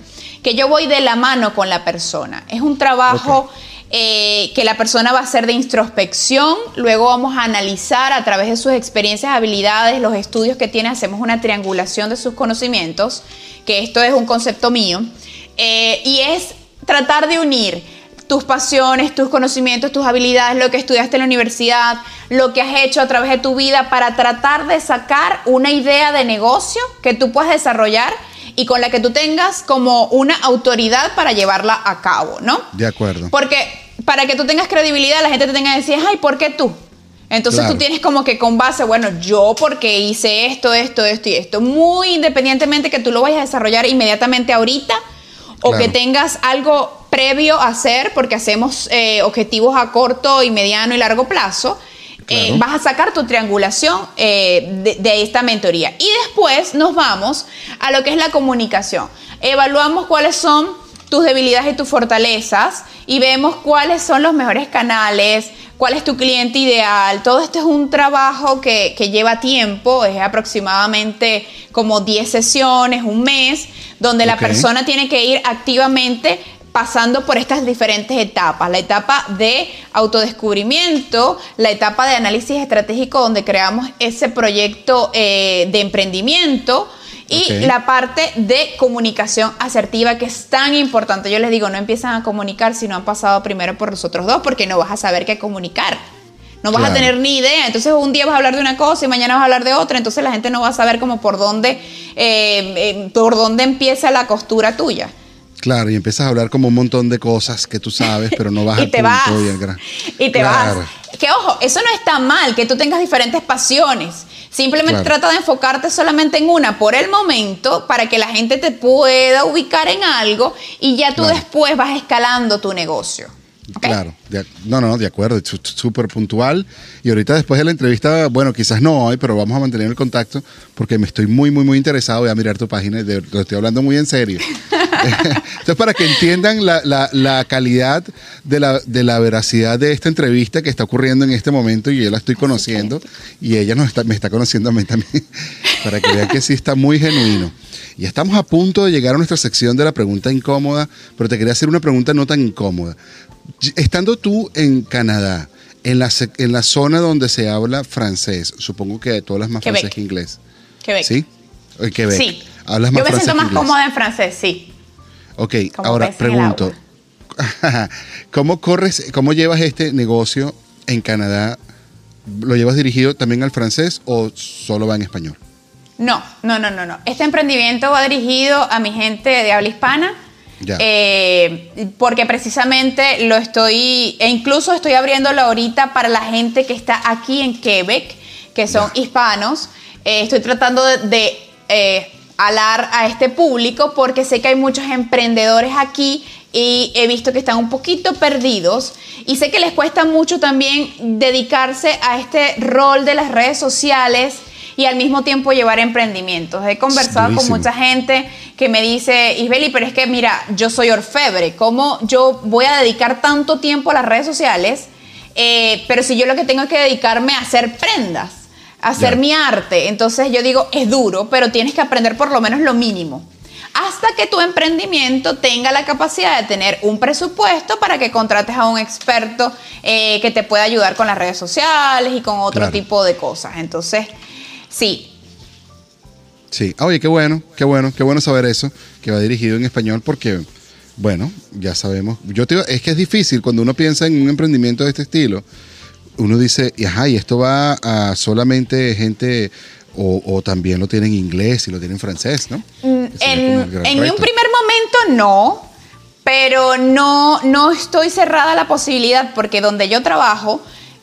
que yo voy de la mano con la persona. Es un trabajo eh, que la persona va a hacer de introspección, luego vamos a analizar a través de sus experiencias, habilidades, los estudios que tiene, hacemos una triangulación de sus conocimientos, que esto es un concepto mío, eh, y es tratar de unir tus pasiones, tus conocimientos, tus habilidades, lo que estudiaste en la universidad, lo que has hecho a través de tu vida para tratar de sacar una idea de negocio que tú puedas desarrollar y con la que tú tengas como una autoridad para llevarla a cabo, ¿no? De acuerdo. Porque para que tú tengas credibilidad, la gente te tenga que decir, ay, ¿por qué tú? Entonces Claro. tú tienes como que con base, bueno, yo porque hice esto, esto, esto y esto, muy independientemente que tú lo vayas a desarrollar inmediatamente ahorita o Claro. que tengas algo previo a hacer, porque hacemos eh, objetivos a corto y mediano y largo plazo, eh, vas a sacar tu triangulación eh, de, de esta mentoría. Y después nos vamos a lo que es la comunicación. Evaluamos cuáles son tus debilidades y tus fortalezas y vemos cuáles son los mejores canales, cuál es tu cliente ideal. Todo esto es un trabajo que, que lleva tiempo, es aproximadamente como 10 sesiones, un mes, donde la persona tiene que ir activamente pasando por estas diferentes etapas. La etapa de autodescubrimiento, la etapa de análisis estratégico donde creamos ese proyecto eh, de emprendimiento y la parte de comunicación asertiva que es tan importante. Yo les digo, no empiezan a comunicar si no han pasado primero por nosotros dos porque no vas a saber qué comunicar. No vas a tener ni idea. Entonces un día vas a hablar de una cosa y mañana vas a hablar de otra. Entonces la gente no va a saber como por dónde, eh, eh, por dónde empieza la costura tuya. Claro, y empiezas a hablar como un montón de cosas que tú sabes, pero no vas (laughs) y al te punto vas. y al gran- Y te Claro. vas. Que ojo, eso no está mal, que tú tengas diferentes pasiones. Simplemente Claro. trata de enfocarte solamente en una por el momento para que la gente te pueda ubicar en algo y ya tú Claro. después vas escalando tu negocio. ¿ok? Claro, de- no, no, de acuerdo, súper puntual. Y ahorita después de la entrevista, bueno, quizás no hoy, pero vamos a mantener el contacto porque me estoy muy, muy, muy interesado. Voy a mirar tu página y de- lo estoy hablando muy en serio. (laughs) (laughs) Entonces, para que entiendan la, la- la calidad de la, de la veracidad de esta entrevista que está ocurriendo en este momento y yo la estoy conociendo y ella nos está, me está conociendo a mí también, (laughs) para que vean que sí está muy genuino. Y estamos a punto de llegar a nuestra sección de la pregunta incómoda, pero te quería hacer una pregunta no tan incómoda. Estando tú en Canadá, en la, en la zona donde se habla francés, supongo que tú hablas más Quebec. francés que inglés. Quebec. ¿Sí? En Quebec. Sí. Hablas más Yo me siento más inglés. cómoda en francés, sí. Ok, Como ahora pregunto, (laughs) ¿cómo corres, cómo llevas este negocio en Canadá? ¿Lo llevas dirigido también al francés o solo va en español? No, no, no, no, no. Este emprendimiento va dirigido a mi gente de habla hispana. Eh, porque precisamente lo estoy, e incluso estoy abriéndolo ahorita para la gente que está aquí en Quebec, que son hispanos. Eh, estoy tratando de, de, eh, alar a este público porque sé que hay muchos emprendedores aquí y he visto que están un poquito perdidos y sé que les cuesta mucho también dedicarse a este rol de las redes sociales y al mismo tiempo llevar emprendimientos. He conversado con mucha gente que me dice, Isbeli, pero es que mira, yo soy orfebre, ¿cómo yo voy a dedicar tanto tiempo a las redes sociales? Eh, pero si yo lo que tengo es que dedicarme a hacer prendas, hacer mi arte, entonces yo digo, es duro, pero tienes que aprender por lo menos lo mínimo. Hasta que tu emprendimiento tenga la capacidad de tener un presupuesto para que contrates a un experto eh, que te pueda ayudar con las redes sociales y con otro Claro. tipo de cosas. Entonces, sí, Sí, oye, qué bueno, qué bueno, qué bueno saber eso, que va dirigido en español porque, bueno, ya sabemos. Yo te es que es difícil cuando uno piensa en un emprendimiento de este estilo. Uno dice, ajá, y esto va a solamente gente, o, o también lo tienen en inglés y lo tienen en francés, ¿no? El En, un primer momento no, pero no, no estoy cerrada a la posibilidad porque donde yo trabajo,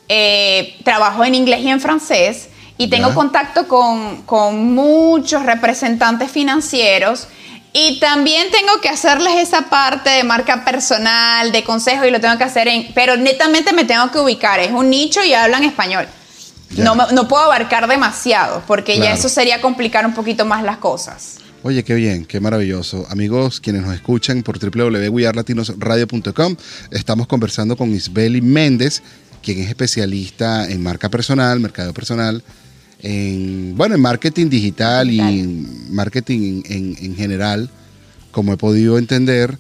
eh, trabajo en inglés y en francés y tengo Ya. contacto con, con muchos representantes financieros y también tengo que hacerles esa parte de marca personal, de consejo y lo tengo que hacer en, pero netamente me tengo que ubicar, es un nicho y hablan español. Ya. No, no puedo abarcar demasiado porque ya Claro. eso sería complicar un poquito más las cosas. Oye, qué bien, qué maravilloso. Amigos, quienes nos escuchan por www.wearlatinosradio.com, estamos conversando con Isbeli Méndez, quien es especialista en marca personal, mercado personal, en, bueno, en marketing digital, y en marketing en, en general, como he podido entender,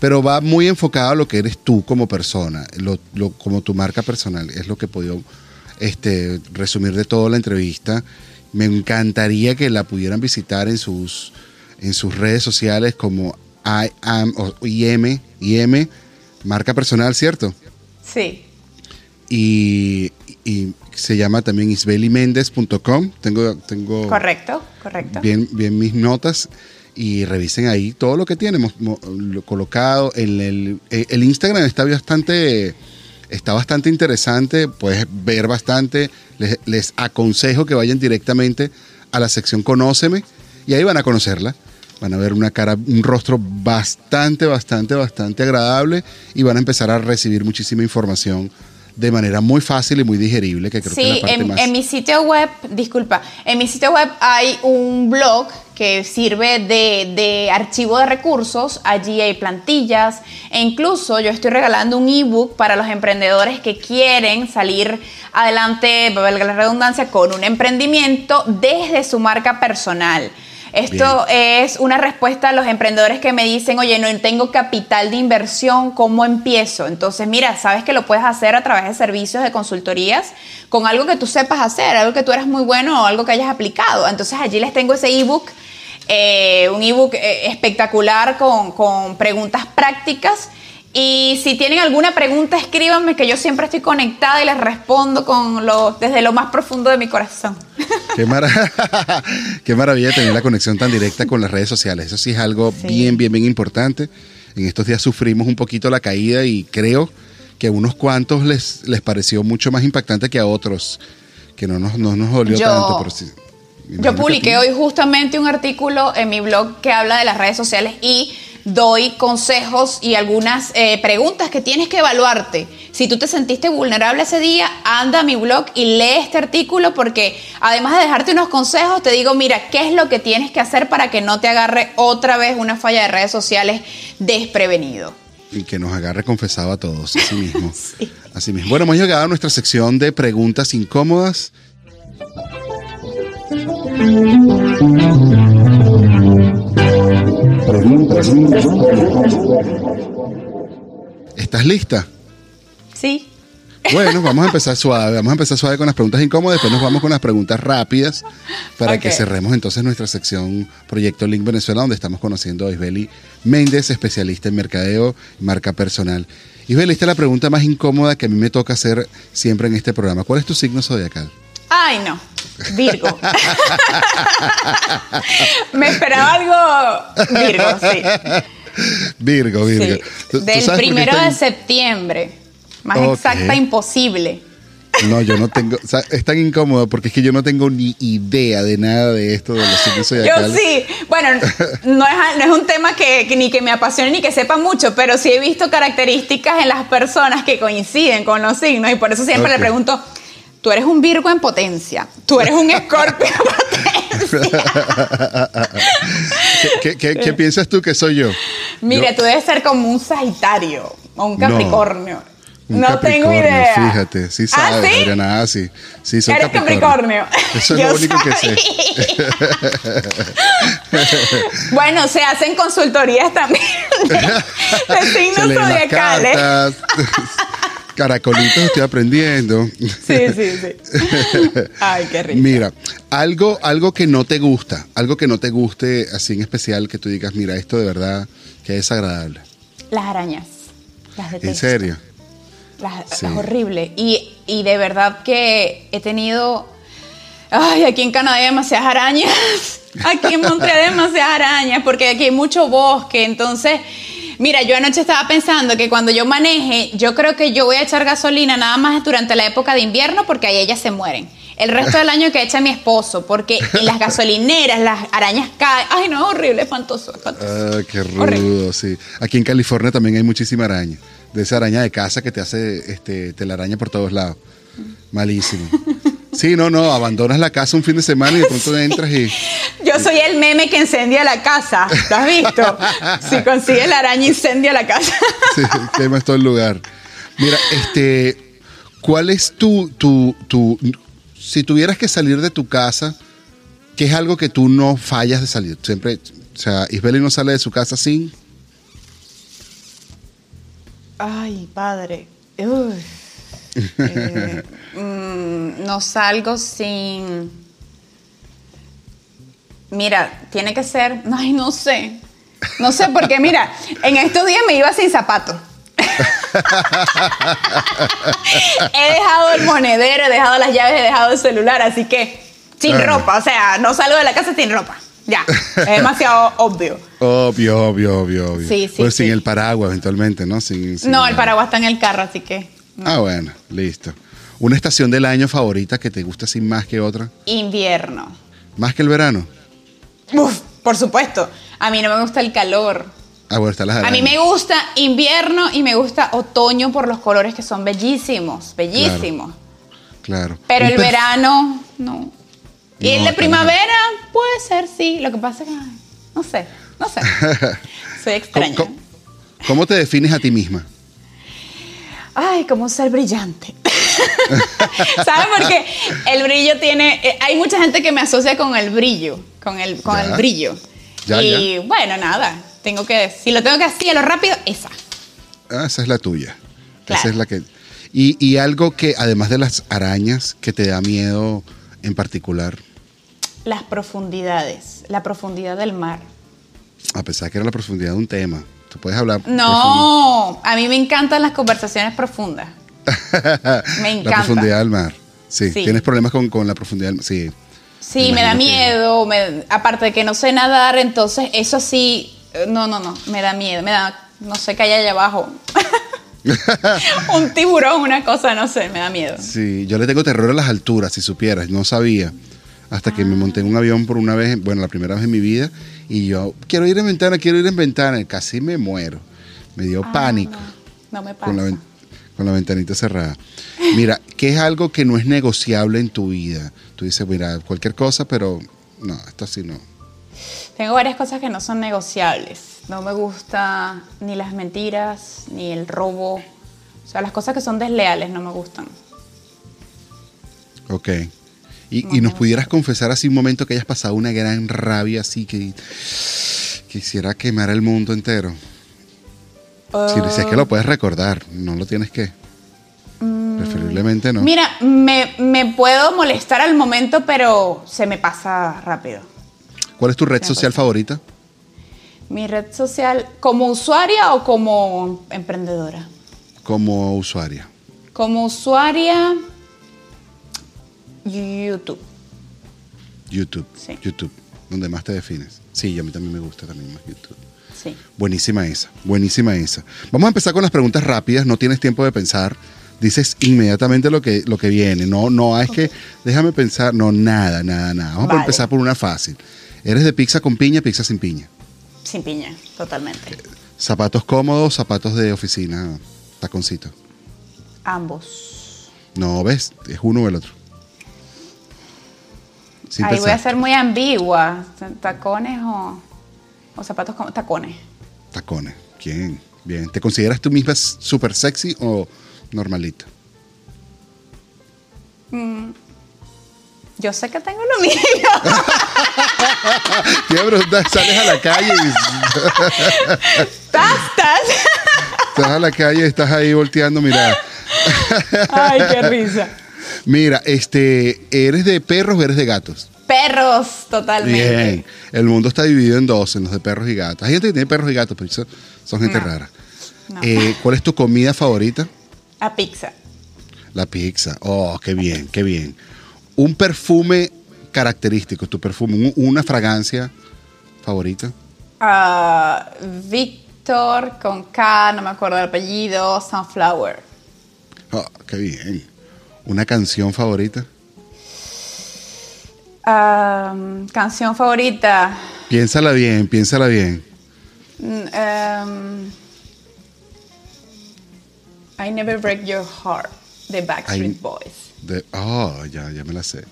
pero va muy enfocado a lo que eres tú como persona, lo- lo- como tu marca personal, es lo que he podido este, resumir de toda la entrevista. Me encantaría que la pudieran visitar en sus, en sus redes sociales como I am, o IM, IM, marca personal, ¿cierto? Sí. Y, y se llama también isbeliméndez.com. Tengo, tengo Correcto, correcto. bien, bien mis notas y revisen ahí todo lo que tenemos mo- lo colocado. En el, eh, el Instagram está bastante, está bastante interesante, puedes ver bastante. Les, les aconsejo que vayan directamente a la sección Conóceme y ahí van a conocerla. Van a ver una cara, un rostro bastante, bastante, bastante agradable y van a empezar a recibir muchísima información de manera muy fácil y muy digerible, que creo que es la parte en, más... en mi sitio web, disculpa, en mi sitio web hay un blog que sirve de, de archivo de recursos, allí hay plantillas e incluso yo estoy regalando un ebook para los emprendedores que quieren salir adelante, valga la redundancia, con un emprendimiento desde su marca personal. Esto es una respuesta a los emprendedores que me dicen, oye, no tengo capital de inversión, ¿cómo empiezo? Entonces, mira, sabes que lo puedes hacer a través de servicios de consultorías con algo que tú sepas hacer, algo que tú eres muy bueno o algo que hayas aplicado. Entonces, allí les tengo ese ebook, eh, un ebook eh, espectacular con, con preguntas prácticas. Y si tienen alguna pregunta, escríbanme, que yo siempre estoy conectada y les respondo con lo, desde lo más profundo de mi corazón. Qué, mara- (laughs) Qué maravilla tener la conexión tan directa con las redes sociales. Eso sí es algo Sí. bien, bien, bien importante. En estos días sufrimos un poquito la caída y creo que a unos cuantos les, les pareció mucho más impactante que a otros, que no nos, no nos dolió Yo- tanto. Me imagino Yo publiqué hoy justamente un artículo en mi blog que habla de las redes sociales y doy consejos y algunas eh, preguntas que tienes que evaluarte. Si tú te sentiste vulnerable ese día, anda a mi blog y lee este artículo porque además de dejarte unos consejos, te digo, mira, ¿qué es lo que tienes que hacer para que no te agarre otra vez una falla de redes sociales desprevenido? Y que nos agarre confesado a todos, (laughs) así mismo. Así mismo. Bueno, hemos llegado a nuestra sección de preguntas incómodas. ¿Estás lista? Sí. Bueno, vamos a (laughs) empezar suave. Vamos a empezar suave con las preguntas incómodas. Después nos vamos con las preguntas rápidas para que cerremos entonces nuestra sección Proyecto Link Venezuela, donde estamos conociendo a Isbeli Méndez, especialista en mercadeo y marca personal. Isbeli, esta es la pregunta más incómoda que a mí me toca hacer siempre en este programa. ¿Cuál es tu signo zodiacal? Ay, no. Virgo. (laughs) Me esperaba algo Virgo, sí. Virgo, Virgo. Sí. ¿Tú- tú Del primero de septiembre. Más exacta, imposible. No, yo no tengo. o sea, es tan incómodo porque es que yo no tengo ni idea de nada de esto de los signos Yo zodiacales. sí. Bueno, no es, no es un tema que, que ni que me apasione ni que sepa mucho, pero sí he visto características en las personas que coinciden con los signos y por eso siempre le pregunto, tú eres un Virgo en potencia, tú eres un Escorpio en potencia. (laughs) ¿Qué, qué- qué piensas tú que soy yo? Mira, Yo- tú debes ser como un Sagitario o un No, Capricornio. un no tengo Capricornio, idea. Fíjate, sí ¿Ah, sabes, sí? Adriana, ah, sí. Sí, soy Eres Capricornio. Eso es (laughs) Yo lo único que sé. (laughs) bueno, se hacen consultorías también de, de signos zodiacales. Caracolitos estoy aprendiendo. Sí, sí, sí. (laughs) Ay, qué rico. Mira, algo, algo que no te gusta, algo que no te guste así en especial, que tú digas, mira, esto de verdad que es agradable. Las arañas. Las detesto. ¿En serio? Las, Sí. las horribles. Y, y de verdad que he tenido. Ay, aquí en Canadá hay demasiadas arañas. (laughs) Aquí en Montreal hay demasiadas arañas porque aquí hay mucho bosque. Entonces, mira, yo anoche estaba pensando que cuando yo maneje, yo creo que yo voy a echar gasolina nada más durante la época de invierno porque ahí ellas se mueren. El resto del año que echa mi esposo, porque en las gasolineras las arañas caen. Ay, no, horrible, espantoso, espantoso. Ah, qué Horrible. rudo, sí. Aquí en California también hay muchísima araña. De esa araña de casa que te hace este, telaraña por todos lados. Malísimo. Sí, no, no, abandonas la casa un fin de semana y de pronto entras y... (laughs) Yo soy el meme que incendia la casa. ¿Lo has visto? (laughs) Si consigue la araña, incendia la casa. Sí, quemas todo el lugar. Mira, este, ¿cuál es tu, tu, tu, si tuvieras que salir de tu casa, qué es algo que tú no fallas de salir? Siempre, o sea, Isbeli no sale de su casa sin, Ay, padre. (laughs) Eh, mm, no salgo sin. Mira, tiene que ser. (laughs) Ay, no sé. No sé, porque mira, en estos días me iba sin zapatos. (laughs) he dejado el monedero, he dejado las llaves, he dejado el celular, así que sin Ah. ropa. O sea, no salgo de la casa sin ropa. Ya, es demasiado obvio. obvio, obvio, obvio, obvio. Sí, sí, Pues sin el paraguas eventualmente, ¿no? Sin, sin No, el paraguas está en el carro, así que. Ah, bueno, listo. ¿Una estación del año favorita que te gusta así más que otra? Invierno. ¿Más que el verano? Uf, por supuesto. A mí no me gusta el calor. Ah, bueno, está las A mí me gusta invierno y me gusta otoño por los colores que son bellísimos, bellísimos. Claro. Pero Un el verano, no. Y el No, de está primavera puede ser, sí. Lo que pasa es que, ay, no sé, no sé. (laughs) Soy extraña. ¿Cómo, cómo- cómo te defines a ti misma? Ay, como ser brillante. (laughs) ¿Sabes? Porque el brillo tiene. eh, hay mucha gente que me asocia con el brillo, con el, con Ya. el brillo. Ya, y bueno, nada. Tengo que. Si lo tengo que hacer a lo rápido, esa. Ah, esa es la tuya. Claro. Esa es la que. Y, y algo que, además de las arañas, que te da miedo en particular, Las profundidades. La profundidad del mar. a pesar que era la profundidad de un tema. Tú puedes hablar. No, a mí me encantan las conversaciones profundas. Me (laughs) La encanta. profundidad del mar. Sí, Sí. tienes problemas con, con la profundidad del mar. Sí. Sí, Me me da miedo. me- aparte de que no sé nadar, entonces eso sí. eh, No, no, no. Me da miedo. Me da. No sé qué hay allá abajo. (laughs) Un tiburón, una cosa, no sé. Me da miedo. Sí, yo le tengo terror a las alturas, si supieras, no sabía. Hasta que me monté en un avión por una vez, bueno, la primera vez en mi vida, y yo, quiero ir en ventana, quiero ir en ventana, casi me muero. Me dio pánico Ah, No, no me pasa. con, la, con la ventanita cerrada. Mira, ¿qué es algo que no es negociable en tu vida? Tú dices, mira, cualquier cosa, pero no, esto sí no. Tengo varias cosas que no son negociables. No me gusta ni las mentiras, ni el robo. O sea, las cosas que son desleales no me gustan. Ok. Y, No y nos pudieras confesar así un momento que hayas pasado una gran rabia así que quisiera quemar el mundo entero. Si, si es que lo puedes recordar, no lo tienes que. Preferiblemente no. Mm. Mira, me, me puedo molestar al momento, pero se me pasa rápido. ¿Cuál es tu red social favorita? Mi red social, ¿como usuaria o como emprendedora? Como usuaria. Como usuaria, YouTube. YouTube. Sí. YouTube. Donde más te defines. Sí, a mí también me gusta también más YouTube. Sí. Buenísima esa, buenísima esa. Vamos a empezar con las preguntas rápidas, no tienes tiempo de pensar. Dices inmediatamente lo que, lo que viene. No, no, es que déjame pensar. No, nada, nada, nada. Vamos a empezar por una fácil. ¿Eres de pizza con piña, pizza sin piña? Sin piña, totalmente. Zapatos cómodos, zapatos de oficina, taconcito. Ambos. No, ves, es uno o el otro. Sin Ahí voy a pensar. ser muy ambigua. ¿Tacones o, o zapatos como tacones? Tacones. ¿Quién? Bien. ¿Te consideras tú misma súper sexy o normalita? Yo sé que tengo lo (laughs) mío. Te sales a la calle y ¡Tastas! estás a la calle y estás ahí volteando, mira. Ay, qué risa. Mira, este, ¿eres de perros o eres de gatos? Perros, totalmente. Bien. El mundo está dividido en dos, en los de perros y gatos. Hay gente que tiene perros y gatos, pero son gente No. rara. No. Eh, ¿Cuál es tu comida favorita? A pizza. La pizza. Oh, qué bien, qué bien. Un perfume característico, tu perfume, un- una fragancia favorita. Ah, Víctor con K, no me acuerdo el apellido, Sunflower. Oh, qué bien. Una canción favorita. Ah, canción favorita. Piénsala bien, piénsala bien. Em, I Never Break Your Heart, de Backstreet I- Boys. De- oh, ya, ya me la sé.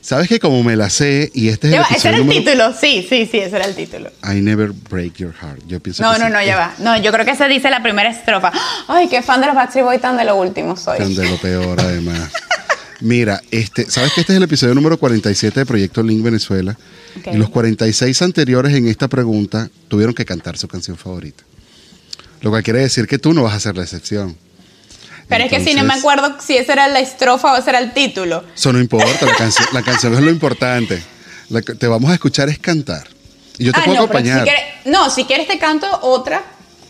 ¿Sabes que como me la sé y este es el ese era el número- título, sí, sí, sí, ese era el título. I never break your heart. Yo pienso No, que no, sí. no, ya va. No, yo creo que esa dice la primera estrofa. (gasps) Ay, qué fan de los Backstreet Boys tan de lo último soy. Tan de lo peor, además. (laughs) Mira, este, ¿sabes que este es el episodio número 47 de Proyecto Link Venezuela? Y los 46 anteriores en esta pregunta tuvieron que cantar su canción favorita. Lo cual quiere decir que tú no vas a ser la excepción. Pero es que si no me acuerdo si esa era la estrofa o ese era el título. Eso no importa, la, canción, la canción es lo importante. La que te vamos a escuchar es cantar. Y yo te Ah, puedo no, si acompañar. quieres, no, si quieres te canto otra.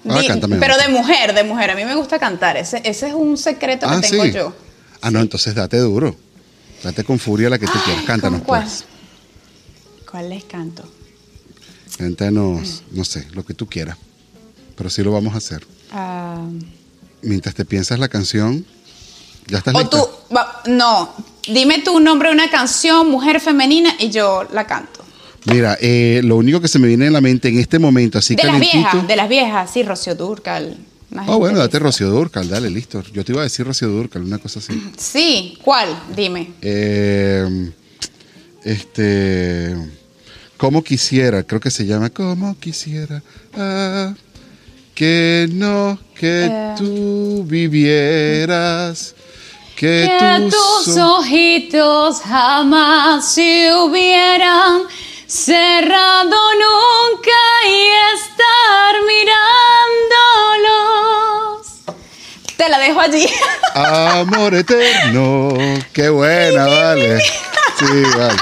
Ah, Di- pero de mujer, de mujer. A mí me gusta cantar. Ese, ese es un secreto que ah, tengo sí. yo. Ah, no, entonces date duro. Date con furia la que tú quieras. Cántanos, ¿con cuál? pues. ¿Cuál les canto? Cántanos, no sé, lo que tú quieras. Pero sí lo vamos a hacer. Ah, Mientras te piensas la canción, ¿ya estás o lista? tú, no, dime tu nombre de una canción, mujer femenina, y yo la canto. Mira, eh, lo único que se me viene en la mente en este momento, así de las viejas, de las viejas, sí, Rocío Durcal. Oh, bueno, date Rocío Durcal, dale, listo. Yo te iba a decir Rocío Durcal, una cosa así. (clears throat) Sí, ¿cuál? Dime. Eh, este. Como quisiera, creo que se llama Como quisiera. ah, que no, que Eh. tú vivieras. Que, Que tus tus o- ojitos jamás se hubieran cerrado nunca y estar mirándolos. Te la dejo allí. (laughs) Amor eterno. Qué buena, vale. Sí, vale.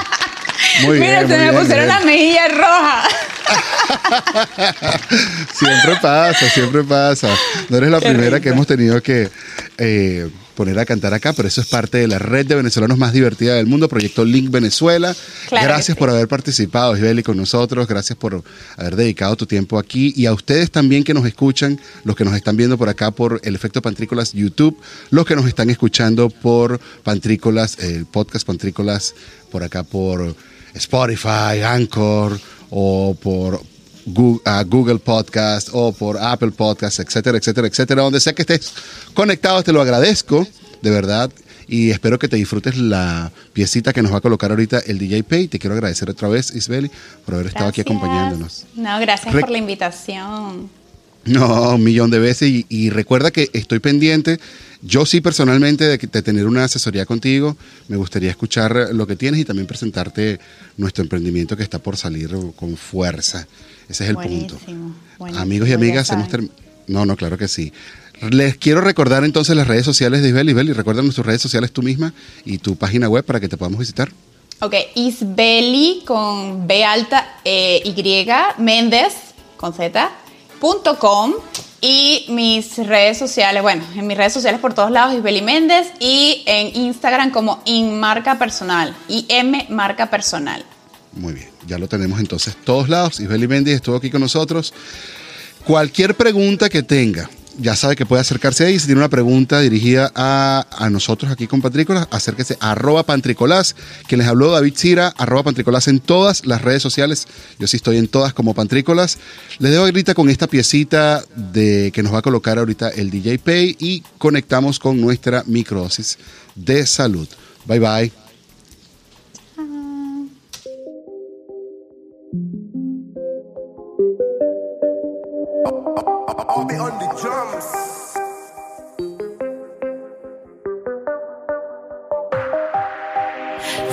Muy Mira, bien. se muy me bien, pusieron bien. las mejillas rojas. (laughs) Siempre pasa, siempre pasa. No eres la Qué primera rico. que hemos tenido que eh, poner a cantar acá, pero eso es parte de la red de venezolanos más divertida del mundo, Proyecto Link Venezuela. Claro gracias sí. por haber participado, Isbeli, con nosotros. Gracias por haber dedicado tu tiempo aquí. Y a ustedes también que nos escuchan, los que nos están viendo por acá por el efecto Pantrícolas YouTube, los que nos están escuchando por Pantrícolas, el podcast Pantrícolas, por acá por Spotify, Anchor o por Gu- a Google Podcast o por Apple Podcast, etcétera, etcétera, etcétera. Donde sea que estés conectado, te lo agradezco, de verdad. Y espero que te disfrutes la piecita que nos va a colocar ahorita el DJ Pay. Te quiero agradecer otra vez, Isbeli, por haber estado aquí Gracias. acompañándonos. No, gracias Rec- por la invitación. No, un millón de veces. Y, y recuerda que estoy pendiente. Yo sí personalmente de, de tener una asesoría contigo. Me gustaría escuchar lo que tienes y también presentarte nuestro emprendimiento que está por salir con fuerza. Ese es el punto. Buenísimo, Amigos y amigas, hemos saben. term- No, no, claro que sí. Les quiero recordar entonces las redes sociales de Isbel. Isbel, y recuerda nuestras redes sociales tú misma y tu página web para que te podamos visitar. Ok, Isbeli con B alta E Y Méndez con Z punto com y mis redes sociales, bueno, en mis redes sociales por todos lados Isbeli Méndez y en Instagram como Inmarca Personal, IM Marca Personal. Muy bien, ya lo tenemos entonces todos lados. Isbeli Méndez estuvo aquí con nosotros. Cualquier pregunta que tenga ya sabe que puede acercarse ahí. Si tiene una pregunta dirigida a, a nosotros aquí con Pantrícolas, acérquese a arroba Pantricolás. Les habló, David Cira, arroba Pantricolás en todas las redes sociales. Yo sí estoy en todas como Pantrícolas. Les dejo ahorita con esta piecita de que nos va a colocar ahorita el DJ Pay y conectamos con nuestra microdosis de salud. Bye bye. Be on the drums.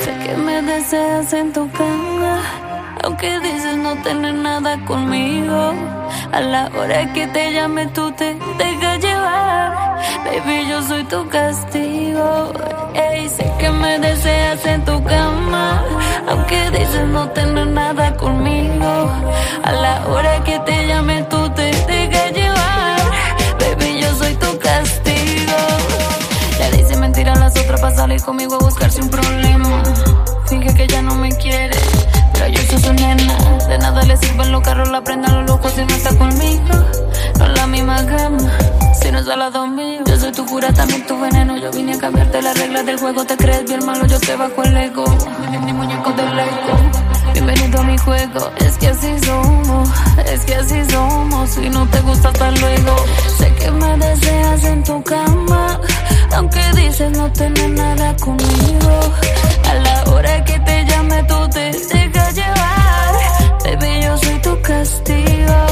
Sé que me deseas en tu cama, aunque dices no tener nada conmigo. A la hora que te llame tú te dejas llevar, baby yo soy tu castigo. Ey, sé que me deseas en tu cama, aunque dices no tener nada conmigo. A la hora que te llame tú mentira a las otras para salir conmigo a buscarse un problema. Finge que ya no me quiere, pero yo soy su nena. De nada le sirven los carros, la prenda, los locos si no está conmigo. No es la misma gama, si no es al lado mío. Yo soy tu cura, también tu veneno. Yo vine a cambiarte las reglas del juego. Te crees bien malo, yo te bajo el ego. Mi, mi muñeco del Lego. Bienvenido a mi juego, es que así somos, es que así somos. Si no te gusta, hasta luego. Sé que me deseas en tu cama, aunque dices no tener nada conmigo. A la hora que te llame, tú te dejas llevar. Baby, yo soy tu castigo.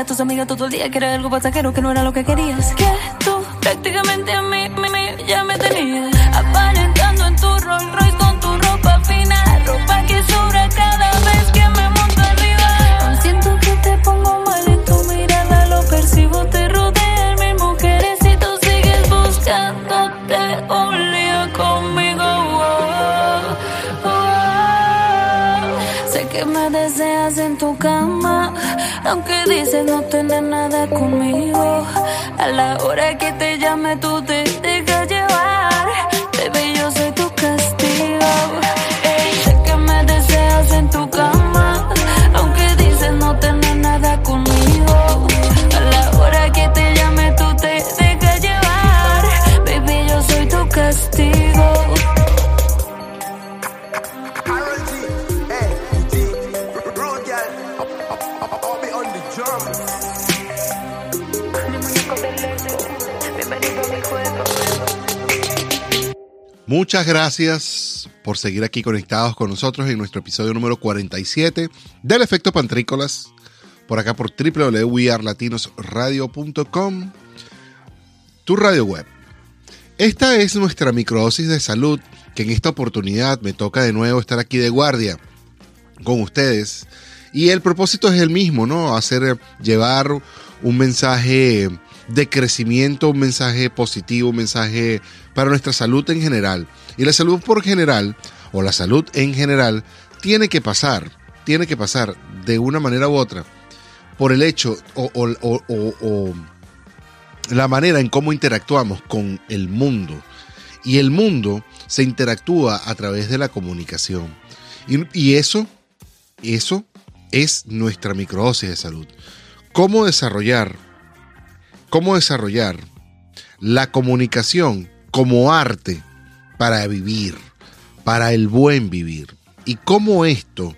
A tus amigas todo el día que era algo pasajero, que no era lo que querías. Que tú prácticamente a mí, mí, mí, ya me tenías. Que me deseas en tu cama, aunque dices no tener nada conmigo. A la hora que te llame tú te dejas llevar, baby yo soy tu castigo. Ey, sé que me deseas en tu cama, aunque dices no tener Muchas gracias por seguir aquí conectados con nosotros en nuestro episodio número 47 del Efecto Pantrícolas, por acá por www.wearlatinosradio.com, tu radio web. Esta es nuestra microdosis de salud, que en esta oportunidad me toca de nuevo estar aquí de guardia con ustedes. Y el propósito es el mismo, ¿no? Hacer llevar un mensaje de crecimiento, un mensaje positivo, un mensaje para nuestra salud en general. Y la salud por general, o la salud en general, tiene que pasar, tiene que pasar de una manera u otra por el hecho o, la manera en cómo interactuamos con el mundo. Y el mundo se interactúa a través de la comunicación. Y, y eso, eso es nuestra microdosis de salud. ¿Cómo desarrollar, cómo desarrollar la comunicación como arte para vivir, para el buen vivir? Y cómo esto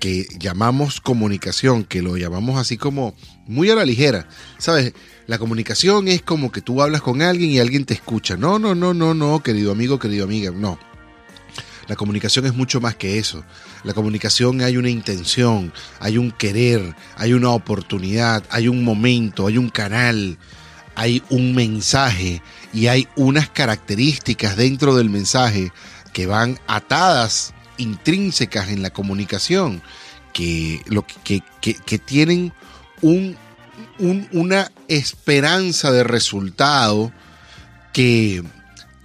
que llamamos comunicación, que lo llamamos así como muy a la ligera, ¿sabes? La comunicación es como que tú hablas con alguien y alguien te escucha. No, no, no, no, no, querido amigo, querido amiga, no. La comunicación es mucho más que eso. La comunicación hay una intención, hay un querer, hay una oportunidad, hay un momento, hay un canal, hay un mensaje y hay unas características dentro del mensaje que van atadas, intrínsecas en la comunicación, que, lo que, que- tienen un, un- una esperanza de resultado que,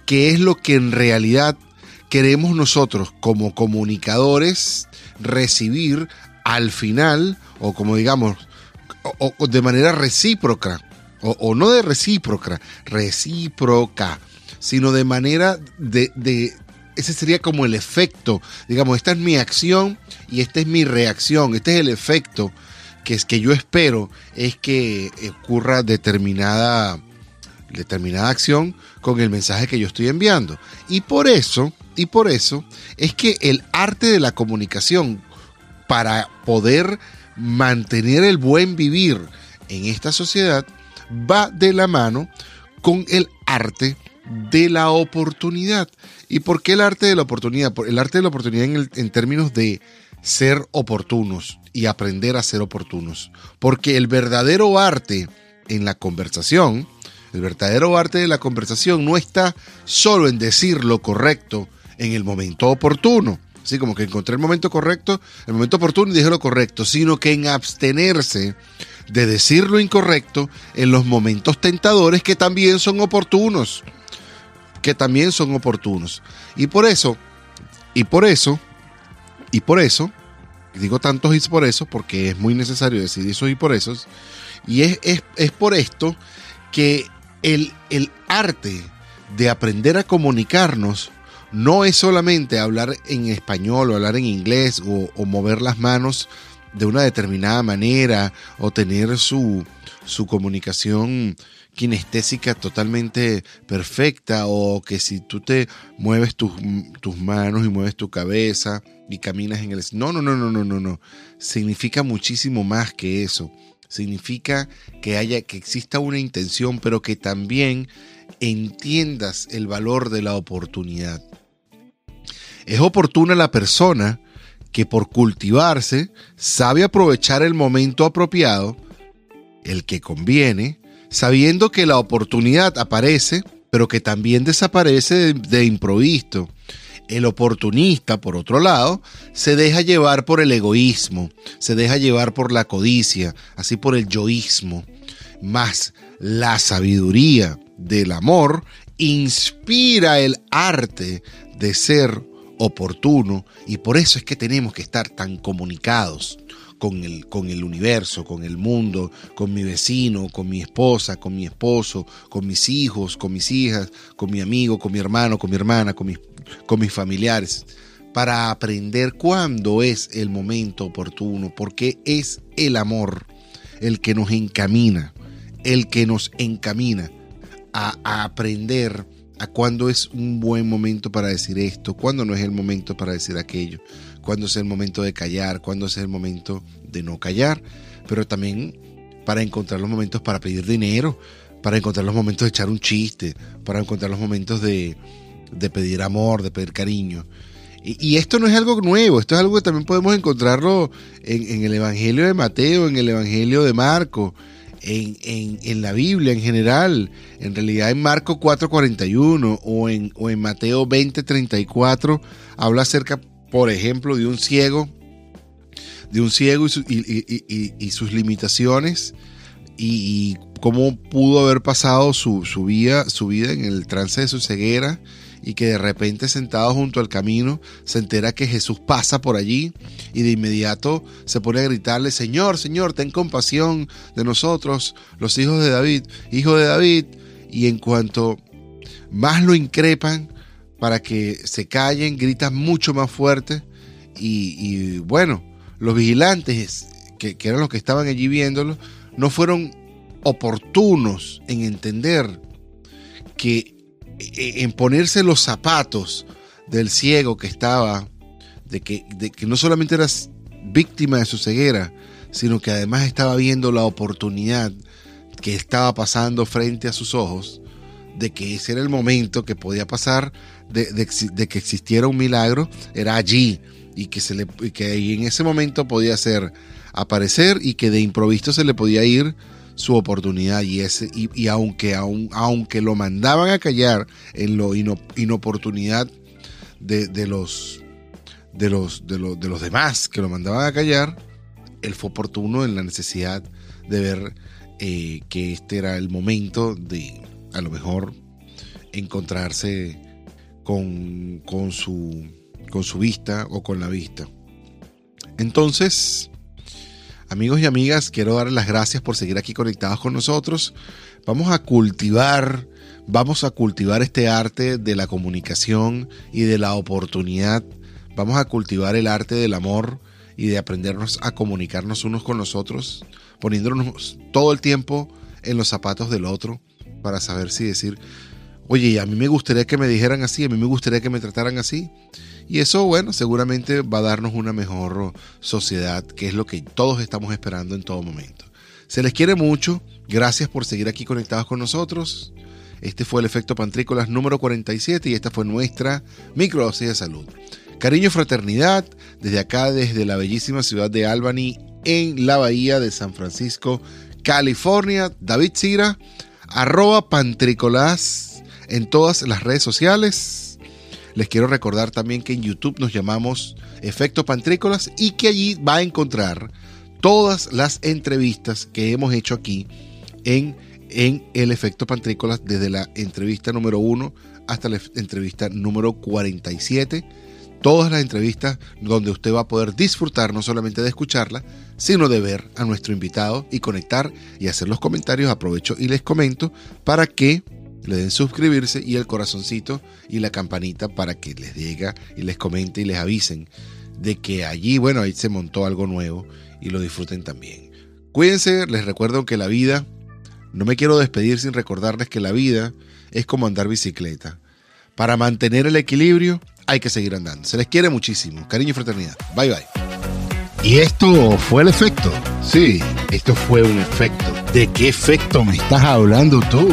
que es lo que en realidad queremos nosotros como comunicadores recibir al final, o como digamos, o de manera recíproca, o, no de recíproca, recíproca, sino de manera de, de, ese sería como el efecto, digamos, esta es mi acción y esta es mi reacción, este es el efecto que es que yo espero es que ocurra determinada determinada acción con el mensaje que yo estoy enviando. Y por eso, y por eso es que el arte de la comunicación para poder mantener el buen vivir en esta sociedad va de la mano con el arte de la oportunidad. ¿Y por qué el arte de la oportunidad? El arte de la oportunidad en, en términos de ser oportunos y aprender a ser oportunos. Porque el verdadero arte en la conversación, el verdadero arte de la conversación no está solo en decir lo correcto en el momento oportuno. Así como que encontré el momento correcto, el momento oportuno y dije lo correcto, sino que en abstenerse de decir lo incorrecto en los momentos tentadores que también son oportunos. Que también son oportunos. Y por eso, y por eso, y por eso, digo tantos y por eso, porque es muy necesario decir eso y por eso, y es, es, por esto que el, el arte de aprender a comunicarnos no es solamente hablar en español o hablar en inglés o, mover las manos de una determinada manera o tener su, su comunicación kinestésica totalmente perfecta o que si tú te mueves tus, tus manos y mueves tu cabeza y caminas en el... No, no, no, no, no, no, no. Significa muchísimo más que eso. Significa que haya, que exista una intención, pero que también entiendas el valor de la oportunidad. Es oportuna la persona que por cultivarse sabe aprovechar el momento apropiado, el que conviene, sabiendo que la oportunidad aparece, pero que también desaparece de, improviso el oportunista, por otro lado, se deja llevar por el egoísmo, se deja llevar por la codicia, así por el yoísmo. Más la sabiduría del amor inspira el arte de ser oportuno y por eso es que tenemos que estar tan comunicados con el, con el universo, con el mundo, con mi vecino, con mi esposa, con mi esposo, con mis hijos, con mis hijas, con mi amigo, con mi hermano, con mi hermana, con mis, con mis familiares, para aprender cuándo es el momento oportuno, porque es el amor el que nos encamina, el que nos encamina a, a aprender a cuándo es un buen momento para decir esto, cuándo no es el momento para decir aquello cuándo es el momento de callar, cuándo es el momento de no callar, pero también para encontrar los momentos para pedir dinero, para encontrar los momentos de echar un chiste, para encontrar los momentos de, pedir amor, de pedir cariño. Y, esto no es algo nuevo, esto es algo que también podemos encontrarlo en, el Evangelio de Mateo, en el Evangelio de Marco, en, en, la Biblia en general, en realidad en Marco 4:41 o en, o en Mateo 20:34, habla acerca por ejemplo, de un ciego, de un ciego y, sus limitaciones y, cómo pudo haber pasado su, vida, su vida en el trance de su ceguera y que de repente sentado junto al camino se entera que Jesús pasa por allí y de inmediato se pone a gritarle, Señor, Señor, ten compasión de nosotros, los hijos de David, hijo de David. Y en cuanto más lo increpan, para que se callen, gritan mucho más fuerte y, bueno, los vigilantes, que, eran los que estaban allí viéndolo, no fueron oportunos en entender que en ponerse los zapatos del ciego que estaba, de que, de que no solamente era víctima de su ceguera, sino que además estaba viendo la oportunidad que estaba pasando frente a sus ojos, de que ese era el momento que podía pasar de, que existiera un milagro era allí y que, se le, en ese momento podía ser aparecer y que de improviso se le podía ir su oportunidad y ese y, aunque aunque lo mandaban a callar en lo inoportunidad de, los de los, de los de los demás que lo mandaban a callar él fue oportuno en la necesidad de ver eh, que este era el momento de a lo mejor encontrarse con, su, con su vista o con la vista. Entonces, amigos y amigas, quiero darles las gracias por seguir aquí conectados con nosotros. vamos a cultivar, vamos a cultivar este arte de la comunicación y de la oportunidad. Vamos a cultivar el arte del amor y de aprendernos a comunicarnos unos con los otros, poniéndonos todo el tiempo en los zapatos del otro para saber si decir, oye, a mí me gustaría que me dijeran así, a mí me gustaría que me trataran así. Y eso, bueno, seguramente va a darnos una mejor sociedad, que es lo que todos estamos esperando en todo momento. Se les quiere mucho, gracias por seguir aquí conectados con nosotros. Este fue el efecto Pantrícolas número 47 y esta fue nuestra microdosis de salud. Cariño fraternidad desde acá, desde la bellísima ciudad de Albany, en la bahía de San Francisco, California. David Cira, arroba Pantrícolas en todas las redes sociales. Les quiero recordar también que en YouTube nos llamamos Efecto Pantrícolas y que allí va a encontrar todas las entrevistas que hemos hecho aquí en, en el Efecto Pantrícolas desde la entrevista número 1 hasta la entrevista número 47 todas las entrevistas donde usted va a poder disfrutar no solamente de escucharla, sino de ver a nuestro invitado y conectar y hacer los comentarios. Aprovecho y les comento para que le den suscribirse y el corazoncito y la campanita para que les diga y les comente y les avisen de que allí, bueno, ahí se montó algo nuevo y lo disfruten también. Cuídense, les recuerdo que la vida, no me quiero despedir sin recordarles que la vida es como andar bicicleta. Para mantener el equilibrio hay que seguir andando. Se les quiere muchísimo. Cariño y fraternidad. Bye bye. Y esto fue el efecto. Sí, esto fue un efecto. ¿De qué efecto me estás hablando tú?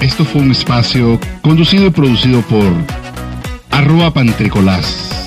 Esto fue un espacio conducido y producido por arroba pantricolás